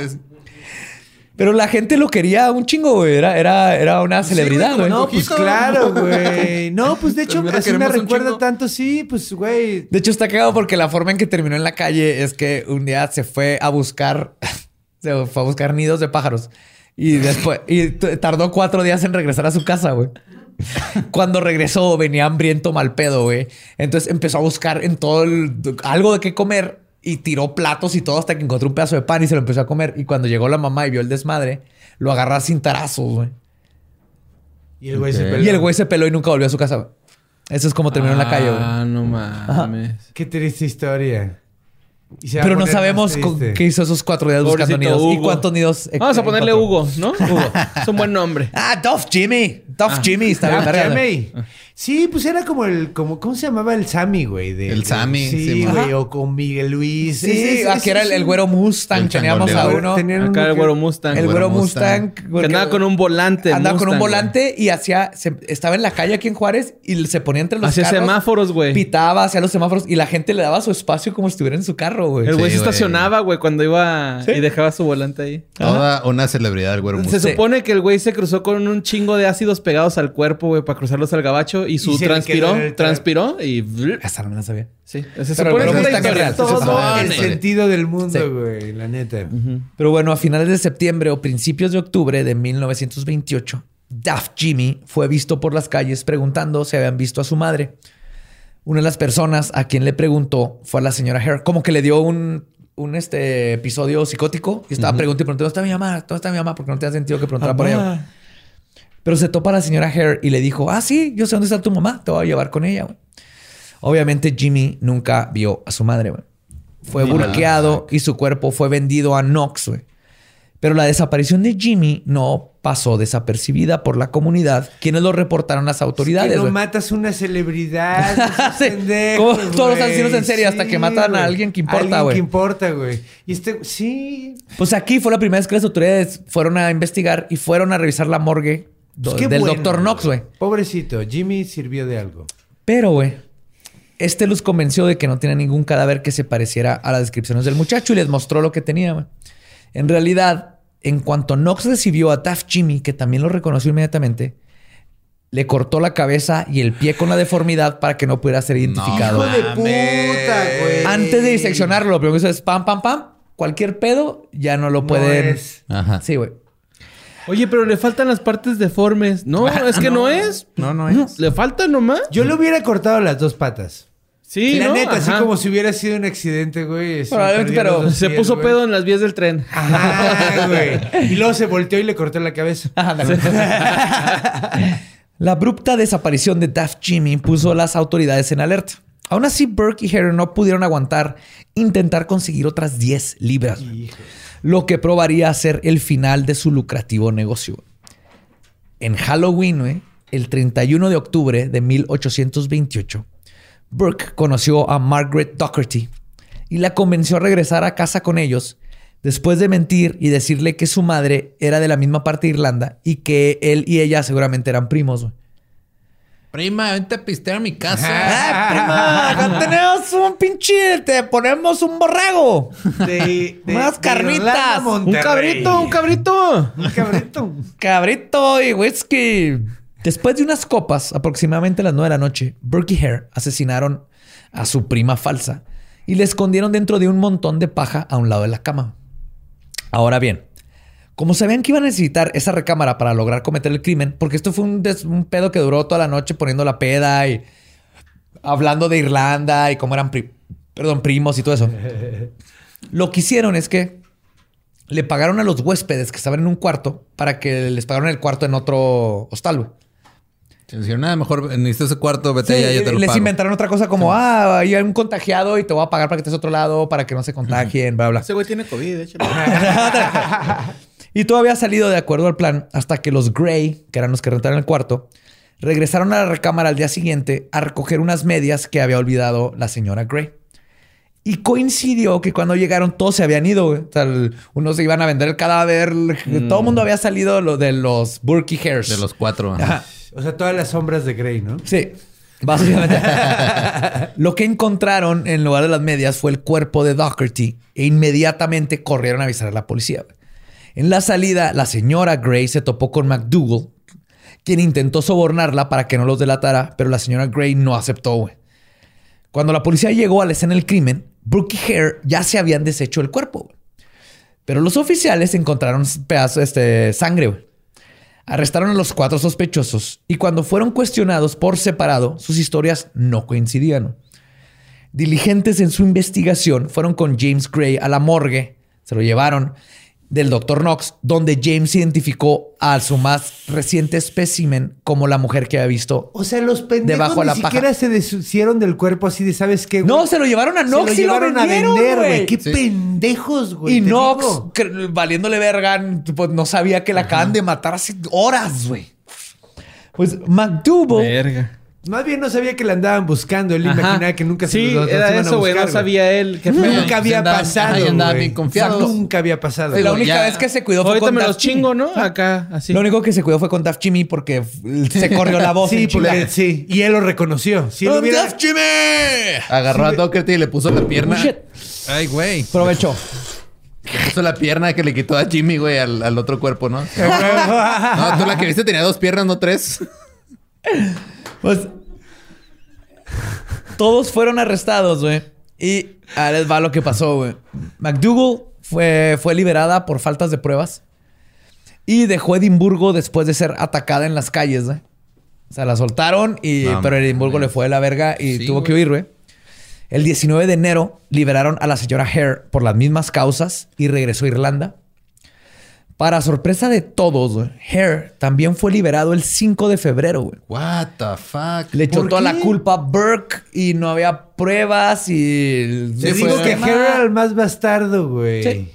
Pero la gente lo quería un chingo, güey. Era, era, era una celebridad, güey, No, pues claro, güey. No, pues de hecho, así me recuerda tanto, sí, pues, güey. De hecho, está cagado porque la forma en que terminó en la calle es que un día se fue a buscar, se fue a buscar nidos de pájaros y después, y tardó cuatro días en regresar a su casa, güey. Cuando regresó, venía hambriento mal pedo, güey. Entonces empezó a buscar en todo el, algo de qué comer y tiró platos y todo hasta que encontró un pedazo de pan y se lo empezó a comer. Y cuando llegó la mamá y vio el desmadre, lo agarró a cintarazos, güey. Y el güey se Ok. peló. Y el güey se peló y nunca volvió a su casa, güey. Eso es como terminó en la calle, güey. Ah, no mames. Qué triste historia. Y se Pero no sabemos qué hizo esos cuatro días buscando Pobrecito nidos. ¿Y Hugo. cuántos nidos? Vamos a ponerle encontró? Hugo, ¿no? Hugo. Es un buen nombre. Ah, Duff Jimmy. Duff Jimmy. Está bien, Ah, verga, Sammy. Sí, pues era como el, como, ¿cómo se llamaba el Sammy, güey? De- El de- Sammy, Sí, sí, güey, ajá. o con Miguel Luis. Sí, Ese- ese- aquí era el, el güero Mustang. El Teníamos a changoleador. uno. Tenían Acá uno el que- güero Mustang. El güero güero Mustang. Mustang. porque Que andaba con un volante. Andaba con un Mustang, volante y hacía... se- estaba en la calle aquí en Juárez y se ponía entre los Hacía carros. semáforos, güey. Pitaba, hacía los semáforos y la gente le daba su espacio como si estuviera en su carro, güey. El güey Sí, se güey. estacionaba, güey, cuando iba Sí. y dejaba su volante ahí. Toda una celebridad, el güero Se Mustang. supone que el güey se cruzó con un chingo de ácidos pegados al cuerpo, güey, para cruzarlos al gabacho y su Y transpiró, transpiró y... Esa no me la sabía. Sí, se Pero- supone pero que es la Mustang es historia. real, sí, se Todo el en- sentido del mundo, Sí. güey, la neta. Pero bueno, a finales de septiembre o principios de octubre de 1928, Daft Jimmy fue visto por las calles preguntando si habían visto a su madre. Una de las personas a quien le preguntó fue a la señora Hare, como que le dio un, un este, episodio psicótico y estaba preguntando y preguntando, ¿dónde está mi mamá? ¿Dónde está mi mamá? Porque no tenía sentido que preguntara por ella. Pero se topa a la señora Hare y le dijo, ah, sí, yo sé dónde está tu mamá, te voy a llevar con ella. güey". Obviamente Jimmy nunca vio a su madre. güey. Fue burqueado y su cuerpo fue vendido a Knox. güey. Pero la desaparición de Jimmy no pasó desapercibida por la comunidad, quienes lo reportaron a las Que autoridades. no matas una celebridad. Sí, como todos los asesinos en serie, hasta que matan a alguien que importa, Alguien güey. que importa, güey. Y este, sí. Pues aquí fue la primera vez que las autoridades fueron a investigar y fueron a revisar la morgue do- Pues del bueno, doctor Knox, güey. Pobrecito, Jimmy sirvió de algo. Pero, güey, este los convenció de que no tenía ningún cadáver que se pareciera a las descripciones del muchacho y les mostró lo que tenía, güey. En realidad, en cuanto Knox recibió a Taft Jimmy, que también lo reconoció inmediatamente, le cortó la cabeza y el pie con la deformidad para que no pudiera ser identificado. Hijo de puta, güey. Antes de diseccionarlo, lo primero que hizo es pam, pam, pam. Cualquier pedo ya no lo No pueden. es. Ajá. Sí, güey. Oye, pero le faltan las partes deformes. No, es que no, es. No, no es. Le falta nomás. Yo le hubiera cortado las dos patas. Sí, la ¿no? neta, así como si hubiera sido un accidente, güey. Probablemente, pero Se pies, puso güey. pedo en las vías del tren. Ajá, güey. Y luego se volteó y le corté la cabeza. La abrupta desaparición de Daft Jimmy puso a las autoridades en alerta. Aún así, Burke y Harry no pudieron aguantar intentar conseguir otras 10 libras, güey. Lo que probaría ser el final de su lucrativo negocio. En Halloween, el 31 de octubre de 1828, Burke conoció a Margaret Docherty y la convenció a regresar a casa con ellos después de mentir y decirle que su madre era de la misma parte de Irlanda y que él y ella seguramente eran primos. Prima, vente a pistear a mi casa. ¡Ah, prima! Acá tenemos un pinche... Te ponemos un borrego. De, de- Unas de carnitas. Un cabrito, un cabrito. Un cabrito. Cabrito y whisky. Después de unas copas, aproximadamente a las 9 de la noche, Burke y Hare asesinaron a su prima falsa y le escondieron dentro de un montón de paja a un lado de la cama. Ahora bien, como sabían que iban a necesitar esa recámara para lograr cometer el crimen, porque esto fue un, des- un pedo que duró toda la noche poniendo la peda y hablando de Irlanda y cómo eran pri- perdón, primos y todo eso. Lo que hicieron es que le pagaron a los huéspedes que estaban en un cuarto para que les pagaran el cuarto en otro hostal, güey. Que dijeron, nada, mejor necesitas ese cuarto, vete allá, yo te lo les pago. inventaron otra cosa como, ah, hay un contagiado y te voy a pagar para que estés a otro lado, para que no se contagien, bla, bla. Ese güey tiene COVID, de hecho. y todo había salido de acuerdo al plan hasta que los Gray, que eran los que rentaron el cuarto, regresaron a la recámara al día siguiente a recoger unas medias que había olvidado la señora Gray. Y coincidió que cuando llegaron todos se habían ido. güey. O sea, el- unos se iban a vender el cadáver. Todo el mundo había salido lo de los Burkey Hairs. De los cuatro. ajá. Ajá. O sea, todas las sombras de Grey, ¿no? Sí, básicamente. Lo que encontraron en lugar de las medias fue el cuerpo de Doherty e inmediatamente corrieron a avisar a la policía. En la salida, la señora Gray se topó con McDougall, quien intentó sobornarla para que no los delatara, pero la señora Gray no aceptó. Cuando la policía llegó a la escena del crimen, Brooke y Hare ya se habían deshecho el cuerpo. Pero los oficiales encontraron pedazos de este, sangre. Arrestaron a los cuatro sospechosos y cuando fueron cuestionados por separado, sus historias no coincidían. Diligentes en su investigación fueron con James Gray a la morgue, se lo llevaron del Dr. Knox, donde James identificó a su más reciente espécimen como la mujer que había visto. O sea, los pendejos Debajo de ni la paja. siquiera se deshicieron del cuerpo así de, ¿sabes qué? güey? No, se lo llevaron a Se Knox lo y lo llevaron vendieron, a vender, güey. Qué pendejos, güey. Y Knox, valiéndole verga, pues no sabía que la acaban de matar hace horas, güey. Pues McDougal Verga. Más bien no sabía que la andaban buscando. Él Ajá. imaginaba que nunca se Sí, los- los era eso, güey. No sabía él. Feo. Nunca había andaba- pasado. andaba bien confiado. Nunca había pasado. La única ya- vez que se cuidó fue Ahorita con me los chingo, ¿no? Acá, así. Lo único que se cuidó fue con Daft Jimmy porque se corrió la voz. Sí, porque, sí. Y él lo reconoció. Si él ¡Oh, hubiera... Daft Jimmy! Agarró a Doherty y le puso la pierna. Oh, shit. Ay, güey. Provecho. Le puso la pierna que le quitó a Jimmy, güey, al, al otro cuerpo, ¿no? no, tú la que viste tenía dos piernas, no tres. Pues todos fueron arrestados, güey. Y ahora les va lo que pasó, güey. McDougall fue, fue liberada por faltas de pruebas y dejó Edimburgo después de ser atacada en las calles, güey. O sea, la soltaron, y, No, pero Edimburgo le fue de la verga y Sí, tuvo que huir, güey. El 19 de enero liberaron a la señora Hare por las mismas causas y regresó a Irlanda. Para sorpresa de todos, güey, Hare también fue liberado el 5 de febrero, güey. What the fuck? Le echó ¿Por toda qué? la culpa a Burke y no había pruebas y... Te Sí, digo fue- que Harry era el más bastardo, güey. Sí.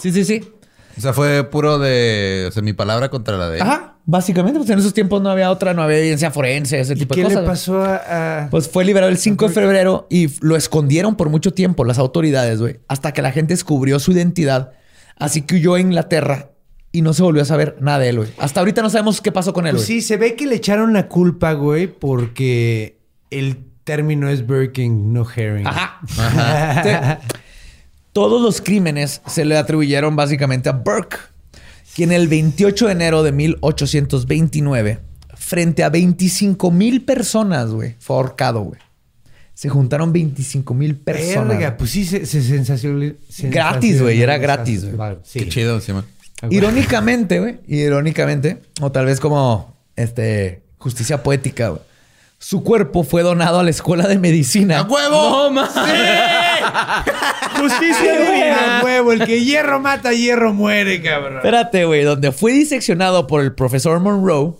Sí, sí, sí. O sea, fue puro de... O sea, mi palabra contra la de él. Ajá. Básicamente, pues en esos tiempos no había otra, no había evidencia forense, ese ¿Y tipo qué de le cosas. pasó a...? a- Pues fue liberado el 5 de febrero y lo escondieron por mucho tiempo las autoridades, güey. Hasta que la gente descubrió su identidad. Así que huyó a Inglaterra y no se volvió a saber nada de él, güey. Hasta ahorita no sabemos qué pasó con él, Pues güey. sí, se ve que le echaron la culpa, güey, porque el término es Birking, no herring. Ajá. Sí. Todos los crímenes se le atribuyeron básicamente a Burke, quien el 28 de enero de 1829, frente a 25 mil personas, güey, fue ahorcado, güey. Se juntaron 25 mil personas. Verga, pues sí, se, se sensacional- Gratis, güey, era gratis, güey. Sí. Qué chido, sí, man. Irónicamente, güey, irónicamente, o tal vez como este justicia poética, güey. Su cuerpo fue donado a la escuela de medicina. huevo! No, mames. Justicia divina, huevo. El que hierro mata, hierro muere, cabrón. Espérate, güey, donde fue diseccionado por el profesor Monroe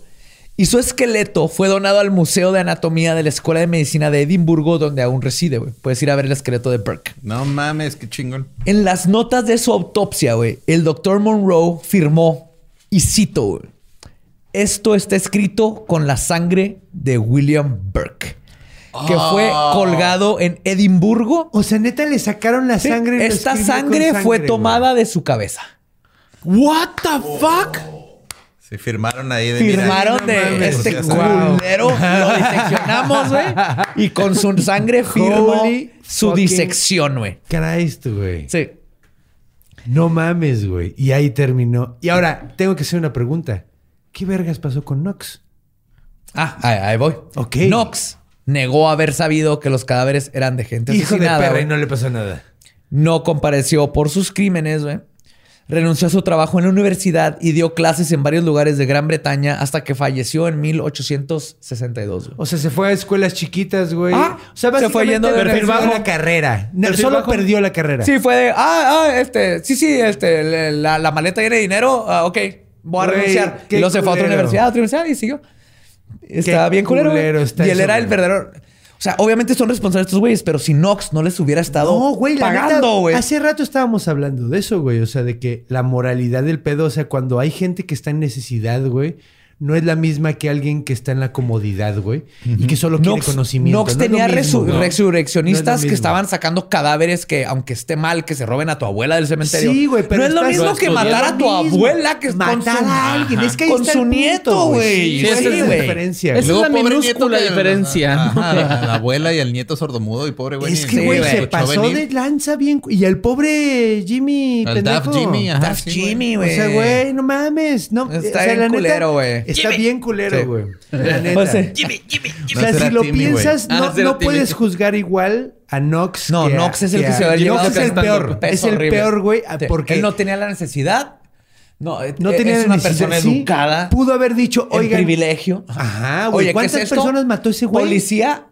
y su esqueleto fue donado al Museo de Anatomía de la Escuela de Medicina de Edimburgo, donde aún reside, güey. Puedes ir a ver el esqueleto de Burke. No mames, qué chingón. En las notas de su autopsia, güey, el doctor Monroe firmó, y cito, güey, esto está escrito con la sangre de William Burke, que fue colgado en Edimburgo. O sea, neta, le sacaron la sangre. Esta sangre, fue güey. tomada de su cabeza. What the fuck? Se firmaron ahí de... Firmaron Mira, no de mames. este Wow. culero. Lo diseccionamos, güey. Y con su sangre firmó Holy su disección, güey. Christ, güey. Sí. No mames, güey. Y ahí terminó. Y ahora, tengo que hacer una pregunta. ¿Qué vergas pasó con Knox? Ah, ahí, ahí voy. Ok. Knox negó haber sabido que los cadáveres eran de gente Hijo de asesinada. perra, güey. y no le pasó nada. No compareció por sus crímenes, güey. Renunció a su trabajo en la universidad y dio clases en varios lugares de Gran Bretaña hasta que falleció en 1862. güey. O sea, se fue a escuelas chiquitas, güey. Ah, o sea, se fue yendo de perfil bajo. la carrera. No, solo bajo. perdió la carrera. Sí, fue de, ah, ah, este, sí, sí, este, la, la maleta llena de dinero, ah, ok, voy a Güey, renunciar. Y luego se fue a otra universidad, a otra universidad y siguió. Qué bien culero. culero está y él eso, era el verdadero. O sea, obviamente son responsables estos güeyes, pero si Nox no les hubiera estado No, güey, pagando, güey. Hace rato estábamos hablando de eso, güey. O sea, de que la moralidad del pedo, o sea, cuando hay gente que está en necesidad, güey, no es la misma que alguien que está en la comodidad, güey. Y que solo quiere Nox, conocimiento. Nox No tenía mismo, resu- ¿no? resurreccionistas No es lo que estaban sacando cadáveres que, aunque esté mal, que se roben a tu abuela del cementerio. Sí, güey, pero No es lo mismo que matar a tu abuela que Matar a alguien. Es que con su nieto, güey. Sí, Sí, esa es la diferencia. Esa es la minúscula diferencia. La, la abuela y el nieto sordomudo y pobre güey. Es que, güey, se pasó de lanza bien. Y el pobre Jimmy, El pendejo. Daft Jimmy, ajá. Daft sí, güey. Jimmy, O güey. sea, güey, no mames. No, Está bien culero, güey. Está bien culero, Sí. güey. La neta. O sea, No si será lo Timmy, güey. piensas, Ah, no, no Timmy. puedes juzgar igual a Nox. No, que a- Nox es el que se va a llevar Nox es el peor. Es el horrible. peor, güey, porque él no tenía la necesidad. No, no es tenía una necesidad. persona Sí, educada. Pudo haber dicho, en oigan. privilegio. Ajá, güey. Oye, ¿qué ¿Cuántas es personas mató ese güey? Policía.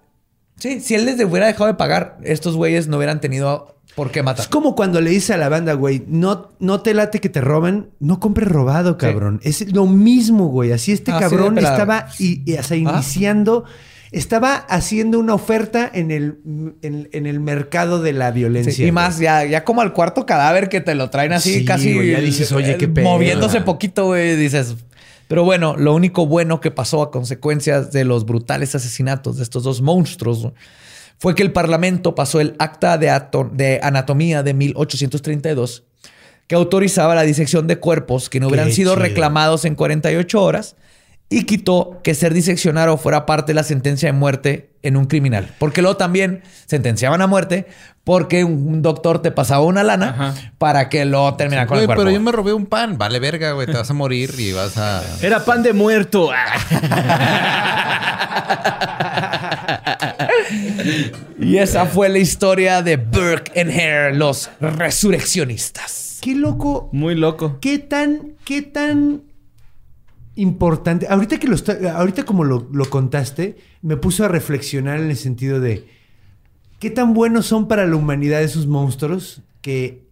Sí, si él les hubiera dejado de pagar, estos güeyes no hubieran tenido por qué matar. Es como cuando le dice a la banda, güey, no, no te late que te roban, no compres robado, cabrón. Es lo mismo, güey. Así este de cabrón estaba y, y, o sea, iniciando, estaba haciendo una oferta en el, en, en el mercado de la violencia. Sí, y más, ya, ya como al cuarto cadáver que te lo traen así, Sí, casi. güey, ya dices, oye, eh, qué pedo. Moviéndose poquito, güey, dices. Pero bueno, lo único bueno que pasó a consecuencias de los brutales asesinatos de estos dos monstruos güey, fue que el Parlamento pasó el Acta de, Ato- de Anatomía de 1832, que autorizaba la disección de cuerpos que no hubieran sido chido. reclamados en 48 horas y quitó que ser diseccionado fuera parte de la sentencia de muerte en un criminal. Porque luego también sentenciaban a muerte porque un doctor te pasaba una lana Ajá. para que lo terminara con Güey, el cuerpo. pero yo me robé un pan. Vale, verga, güey. Te vas a morir y vas a. Era pan de muerto. Y esa fue la historia de Burke and Hare, los resurreccionistas. Qué loco. Muy loco. ¿Qué tan, qué tan importante? Ahorita que lo está, ahorita como lo, lo contaste, me puso a reflexionar en el sentido de qué tan buenos son para la humanidad esos monstruos que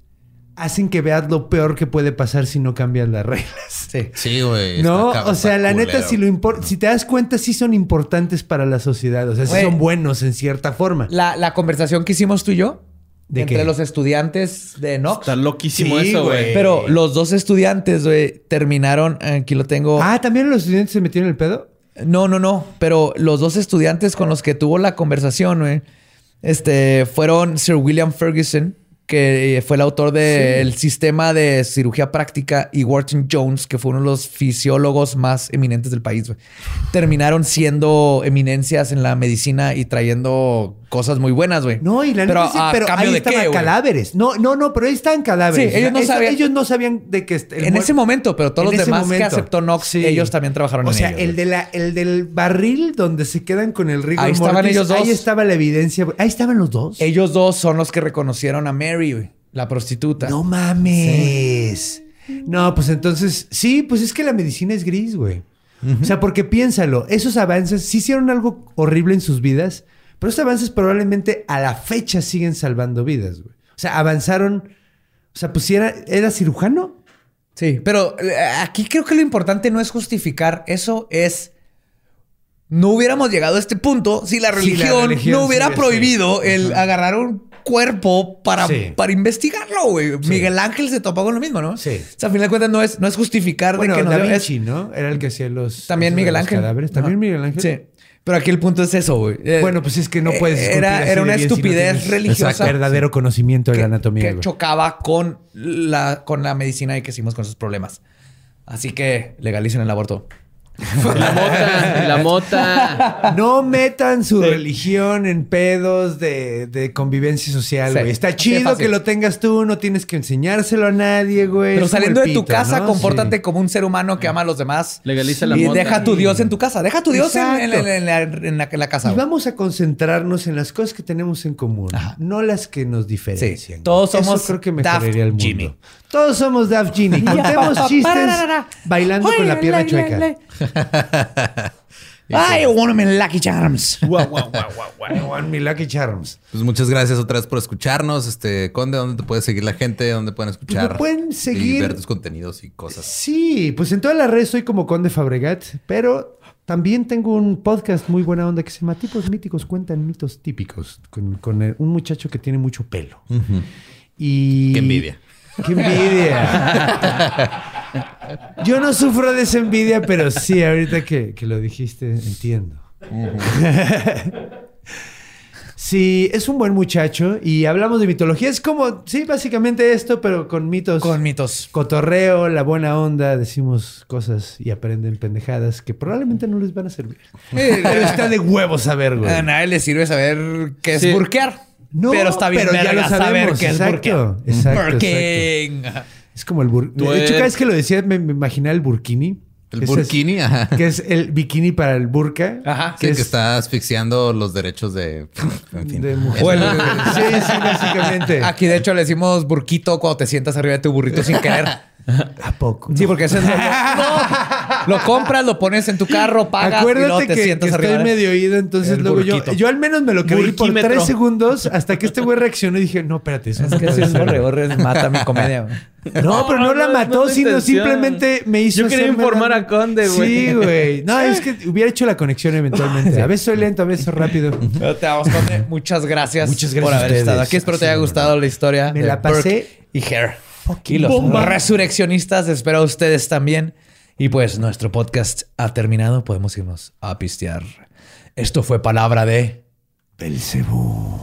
hacen que veas lo peor que puede pasar si no cambias las reglas. Sí. Sí, güey. No, o sea, la neta, si lo si te das cuenta, sí son importantes para la sociedad. O sea, sí Güey. son buenos en cierta forma. La, la conversación que hicimos tú y yo ¿De entre qué? los estudiantes de Knox. Está loquísimo Sí, eso, güey. güey. Pero los dos estudiantes, güey, terminaron. Aquí lo tengo. Ah, ¿también los estudiantes se metieron el pedo? No, no, no. Pero los dos estudiantes con los que tuvo la conversación, güey, este, fueron Sir William Ferguson, que eh, fue el autor del sistema de cirugía práctica, y Wharton Jones, que fue uno de los fisiólogos más eminentes del país. Terminaron siendo eminencias en la medicina y trayendo cosas muy buenas, güey. No, y la pero, neta sí, a pero cambio ahí de estaban qué, cadáveres. No, no, no, pero ahí estaban cadáveres. Sí, ellos no Eso- sabían- ellos no sabían de que... el En ese momento, pero todos En los demás que momento. aceptó Knox, Sí. ellos también trabajaron O en sea, ello, el, güey. de la, el del barril donde se quedan con el rigor Ahí estaban ellos dos. Ahí estaba la evidencia. Ahí estaban los dos. Ellos dos son los que reconocieron a Mary, güey, la prostituta. No mames. No, pues entonces, sí, pues es que la medicina es gris, güey. O sea, porque piénsalo, esos avances sí hicieron algo horrible en sus vidas, pero esos avances probablemente a la fecha siguen salvando vidas, güey. O sea, avanzaron, o sea, pues si era, era cirujano. Sí, pero eh, aquí creo que lo importante no es justificar, eso es... No hubiéramos llegado a este punto si la Si la religión, no hubiera sí, sí. prohibido el agarrar un cuerpo para, Sí. para investigarlo, güey. Miguel Ángel se topó con lo mismo, ¿no? Sí. O sea, a final de cuentas no es, no es justificar Bueno, de que no Da Vinci, ¿no? Era el que hacía los... También Miguel Ángel. cadáveres. También. Miguel Ángel. Sí. Pero aquí el punto es eso, güey. Eh, Bueno, pues es que no puedes Era, así era de una bien si no estupidez religiosa. verdadero conocimiento de que, la anatomía. que chocaba con la, con la medicina y que hicimos con esos problemas. Así que legalicen el aborto. La mota, la mota. No metan su religión en pedos de, de convivencia social, Sí. güey. Está chido que lo tengas tú, no tienes que enseñárselo a nadie, güey. Pero saliendo de tu pito, casa, ¿no? compórtate Sí. como un ser humano que ama a los demás. Legaliza la y mota. deja tu Dios en tu casa. Deja tu Dios en, en- Exacto. en la, en la- en la casa. Y vamos a concentrarnos en las cosas que tenemos en común, Ajá. no las que nos diferencian. Sí, todos Eso somos creo que mejoraría el mundo. Jimmy. Todos somos Daft Jimmy. Contemos chistes bailando con la pierna chueca. I want in Lucky Charms. I want me lucky charms. Pues muchas gracias otra vez por escucharnos. Este, Conde, ¿dónde te puede seguir la gente? ¿Dónde pueden escuchar? Pues pueden seguir- Y ver tus contenidos y cosas. Sí, pues en todas las redes soy como Conde Fabregat, pero también tengo un podcast muy buena onda que se llama Tipos Míticos Cuentan Mitos Típicos, con, con, un muchacho que tiene mucho pelo. Y... Qué envidia. ¡Qué envidia! Yo no sufro de esa envidia, pero sí, ahorita que, que lo dijiste, entiendo. Sí, es un buen muchacho y hablamos de mitología. Es como, sí, básicamente esto, pero con mitos. Con mitos. Cotorreo, la buena onda, decimos cosas y aprenden pendejadas que probablemente no les van a servir. Pero está de huevos saber, güey. A nadie le sirve saber qué es Sí. burkear. No, pero está bien pero ya lo sabemos, saber qué es exacto, burkear. exacto, Burking. Es como el burkini. De hecho, cada vez que lo decía me, me imaginaba el burkini. El es- burkini, ajá. Que es el bikini para el burka. Ajá. Que que, es- está asfixiando los derechos de... En fin. De mujer. Sí, sí, básicamente. Aquí, de hecho, le decimos burquito cuando te sientas arriba de tu burrito sin querer. ¿A poco? Sí, porque ese es no, lo compras, lo pones en tu carro, pagas y luego Acuérdate te que, sientas que arriba. estoy medio oído, entonces El luego yo, burquito. yo al menos me lo creí por tres segundos hasta que este güey reaccionó y dije, no, espérate, eso Es no que si es ser". borre, borre, mata mi comedia. güey. No, pero no, la no, mató, sino intención. simplemente me hizo Yo quería informar la- a Conde, güey. Sí, güey. No, es que hubiera hecho la conexión eventualmente. A veces soy lento, a veces soy rápido. Pero te damos, Conde. Muchas gracias, Muchas gracias por haber ustedes. estado aquí. Espero te haya gustado la historia. Me de la pasé Burke y Hair. Y los bomba. resurreccionistas, espero a ustedes también. Y pues nuestro podcast ha terminado. Podemos irnos a pistear. Esto fue palabra de. Belcebú.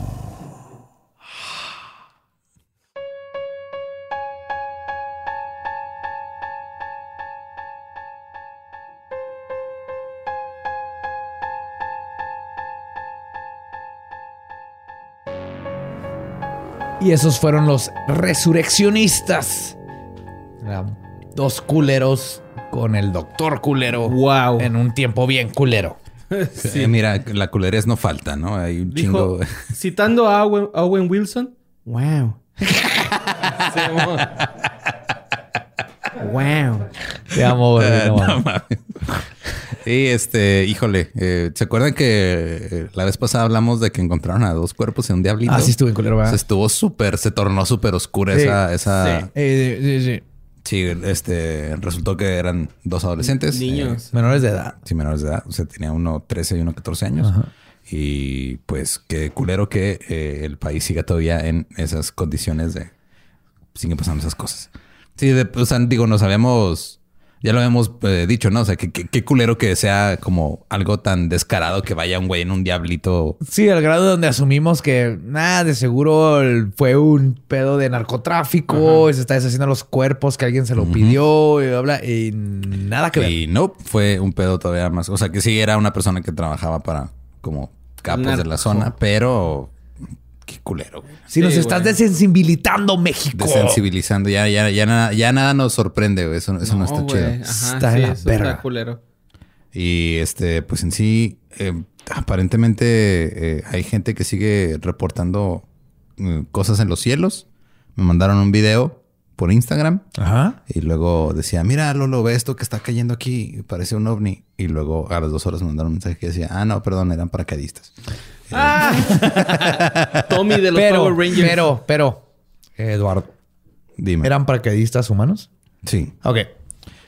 Y esos fueron los resurreccionistas. Dos culeros con el doctor culero. Wow. En un tiempo bien culero. Eh, mira, la culerez no falta, ¿no? Hay un Dijo, chingo... citando a Owen, Owen Wilson. Wow. wow. Te amo, güey. No no mames. mames. Y este, híjole, eh, ¿se acuerdan que eh, la vez pasada hablamos de que encontraron a dos cuerpos en un diablito? Ah, sí estuvo en culero, ¿verdad? Se estuvo súper, se tornó súper oscura Sí, esa, esa. Sí. Eh, sí, sí. Este, resultó que eran dos adolescentes. Niños. eh, Menores de edad. sí, menores de edad. O sea, tenía uno 13 y uno 14 años. Y pues qué culero que eh, el país siga todavía en esas condiciones de... Siguen pasando esas cosas. Sí, de, o sea, digo, nos habíamos... Ya lo habíamos eh, dicho, ¿no? O sea, que qué culero que sea como algo tan descarado que vaya un güey en un diablito. Sí, al grado donde asumimos que nada, de seguro fue un pedo de narcotráfico, y se está deshaciendo los cuerpos, que alguien se lo pidió y habla y nada que ver. Y no, fue un pedo todavía más. O sea, que sí era una persona que trabajaba para como capos de la zona, pero qué culero, güey. Si nos estás güey. desensibilizando, México. Desensibilizando. Ya, ya, ya, nada, ya nada nos sorprende, güey. Eso, eso no, está güey. chido. Ajá, Está sí, la eso verga. está culero. Y este, pues en sí, eh, aparentemente eh, hay gente que sigue reportando eh, cosas en los cielos. Me mandaron un video por Instagram Ajá. y luego decía, mira, Lolo, ve esto que está cayendo aquí, parece un ovni. Y luego a las dos horas me mandaron un mensaje que decía, ah, no, perdón, eran paracaidistas. Tommy de los Pero, Power Rangers. pero, pero, Eduardo, Dime. ¿eran paracaidistas humanos? Sí. Ok.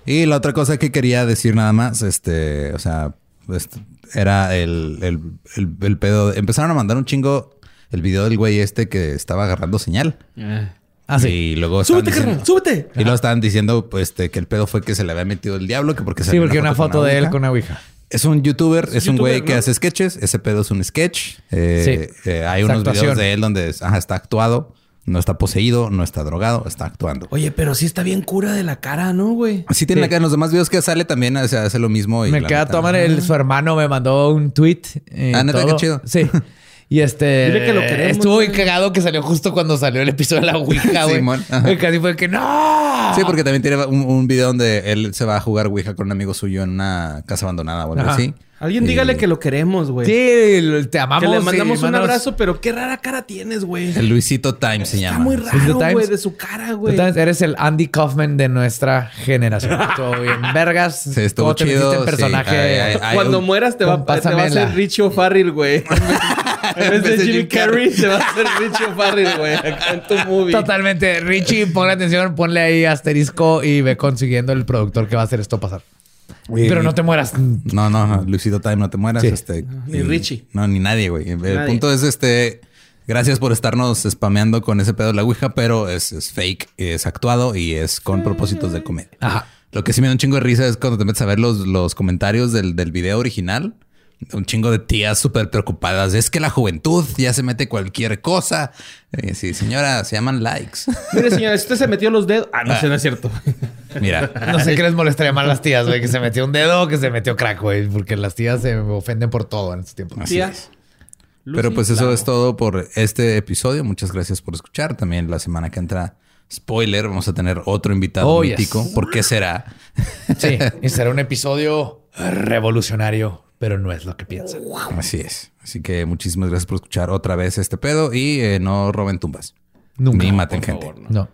Y la otra cosa que quería decir nada más, este, o sea, este, era el, el, el, el pedo. Empezaron a mandar un chingo el video del güey este que estaba agarrando señal. Ah, sí. Y luego estaban ¡Súbete, diciendo, carnal! ¡Súbete! y luego estaban diciendo pues, este, que el pedo fue que se le había metido el diablo, que porque Sí, porque una foto de él con una ouija. Es un youtuber, es, un youtuber, güey que hace sketches. Ese pedo es un sketch. Eh, Sí. eh, hay Es unos actuación. videos de él donde ajá, está actuado. No está poseído, no está drogado, está actuando. Oye, pero sí está bien cura de la cara, ¿no, güey? Así tiene Sí. la cara. En los demás videos que sale también o sea, hace lo mismo. Y Me queda madre. el- Su hermano me mandó un tweet. eh, Ah, ¿neta? Qué chido. Sí. Y este... Dile que lo queremos, Estuvo güey. bien cagado que salió justo cuando salió el episodio de la Ouija, güey. Y Casi fue que ¡no! Sí, porque también tiene un, un video donde él se va a jugar Ouija con un amigo suyo en una casa abandonada o algo así. Alguien Y- dígale que lo queremos, güey. Sí, te amamos. Que le mandamos un abrazo, pero qué rara cara tienes, güey. El Luisito Time se Está llama. muy ¿Es The raro, Times? güey, de su cara, güey. Eres el Andy Kaufman de nuestra generación. Todo bien. Vergas. Sí, estuvo ¿Cómo te metiste chido, sí. personaje? Ay, ay, ay. Cuando un- mueras te va, te va a hacer Richie O'Farrill, güey. En vez de Jimmy Carrey, te va a hacer Richie O'Farrill, güey. Acá en tu movie. Totalmente. Richie, ponle atención, ponle ahí asterisco y ve consiguiendo el productor que va a hacer esto pasar. Pero no te mueras. No, no, no. Luisito Time, no te mueras. Sí. Este, Ni y- Richie. No, ni nadie, güey. El Nadie. punto es este. Gracias por estarnos spameando con ese pedo de la Ouija, pero es, es fake, es actuado y es con propósitos de comedia. Ajá. Lo que sí me da un chingo de risa es cuando te metes a ver los, los comentarios del, del video original. Un chingo de tías súper preocupadas. Es que la juventud ya se mete cualquier cosa. Eh, sí, señora, se llaman likes. Mire, señora, si usted se metió los dedos. Ah, no sé, no es cierto. Mira, No sé qué les molestaría más a las tías, güey, que se metió un dedo o que se metió crack, güey, porque las tías se ofenden por todo en estos tiempos. Así Tía. es. Lucy Pero pues eso es todo por este episodio. Muchas gracias por escuchar. También la semana que entra, spoiler, vamos a tener otro invitado Oh, yes. mítico. ¿Por qué será? Sí, y será un episodio revolucionario, pero no es lo que piensan. Así es. Así que muchísimas gracias por escuchar otra vez este pedo y eh, no roben tumbas. Nunca. Ni maten Por gente. favor, no. No.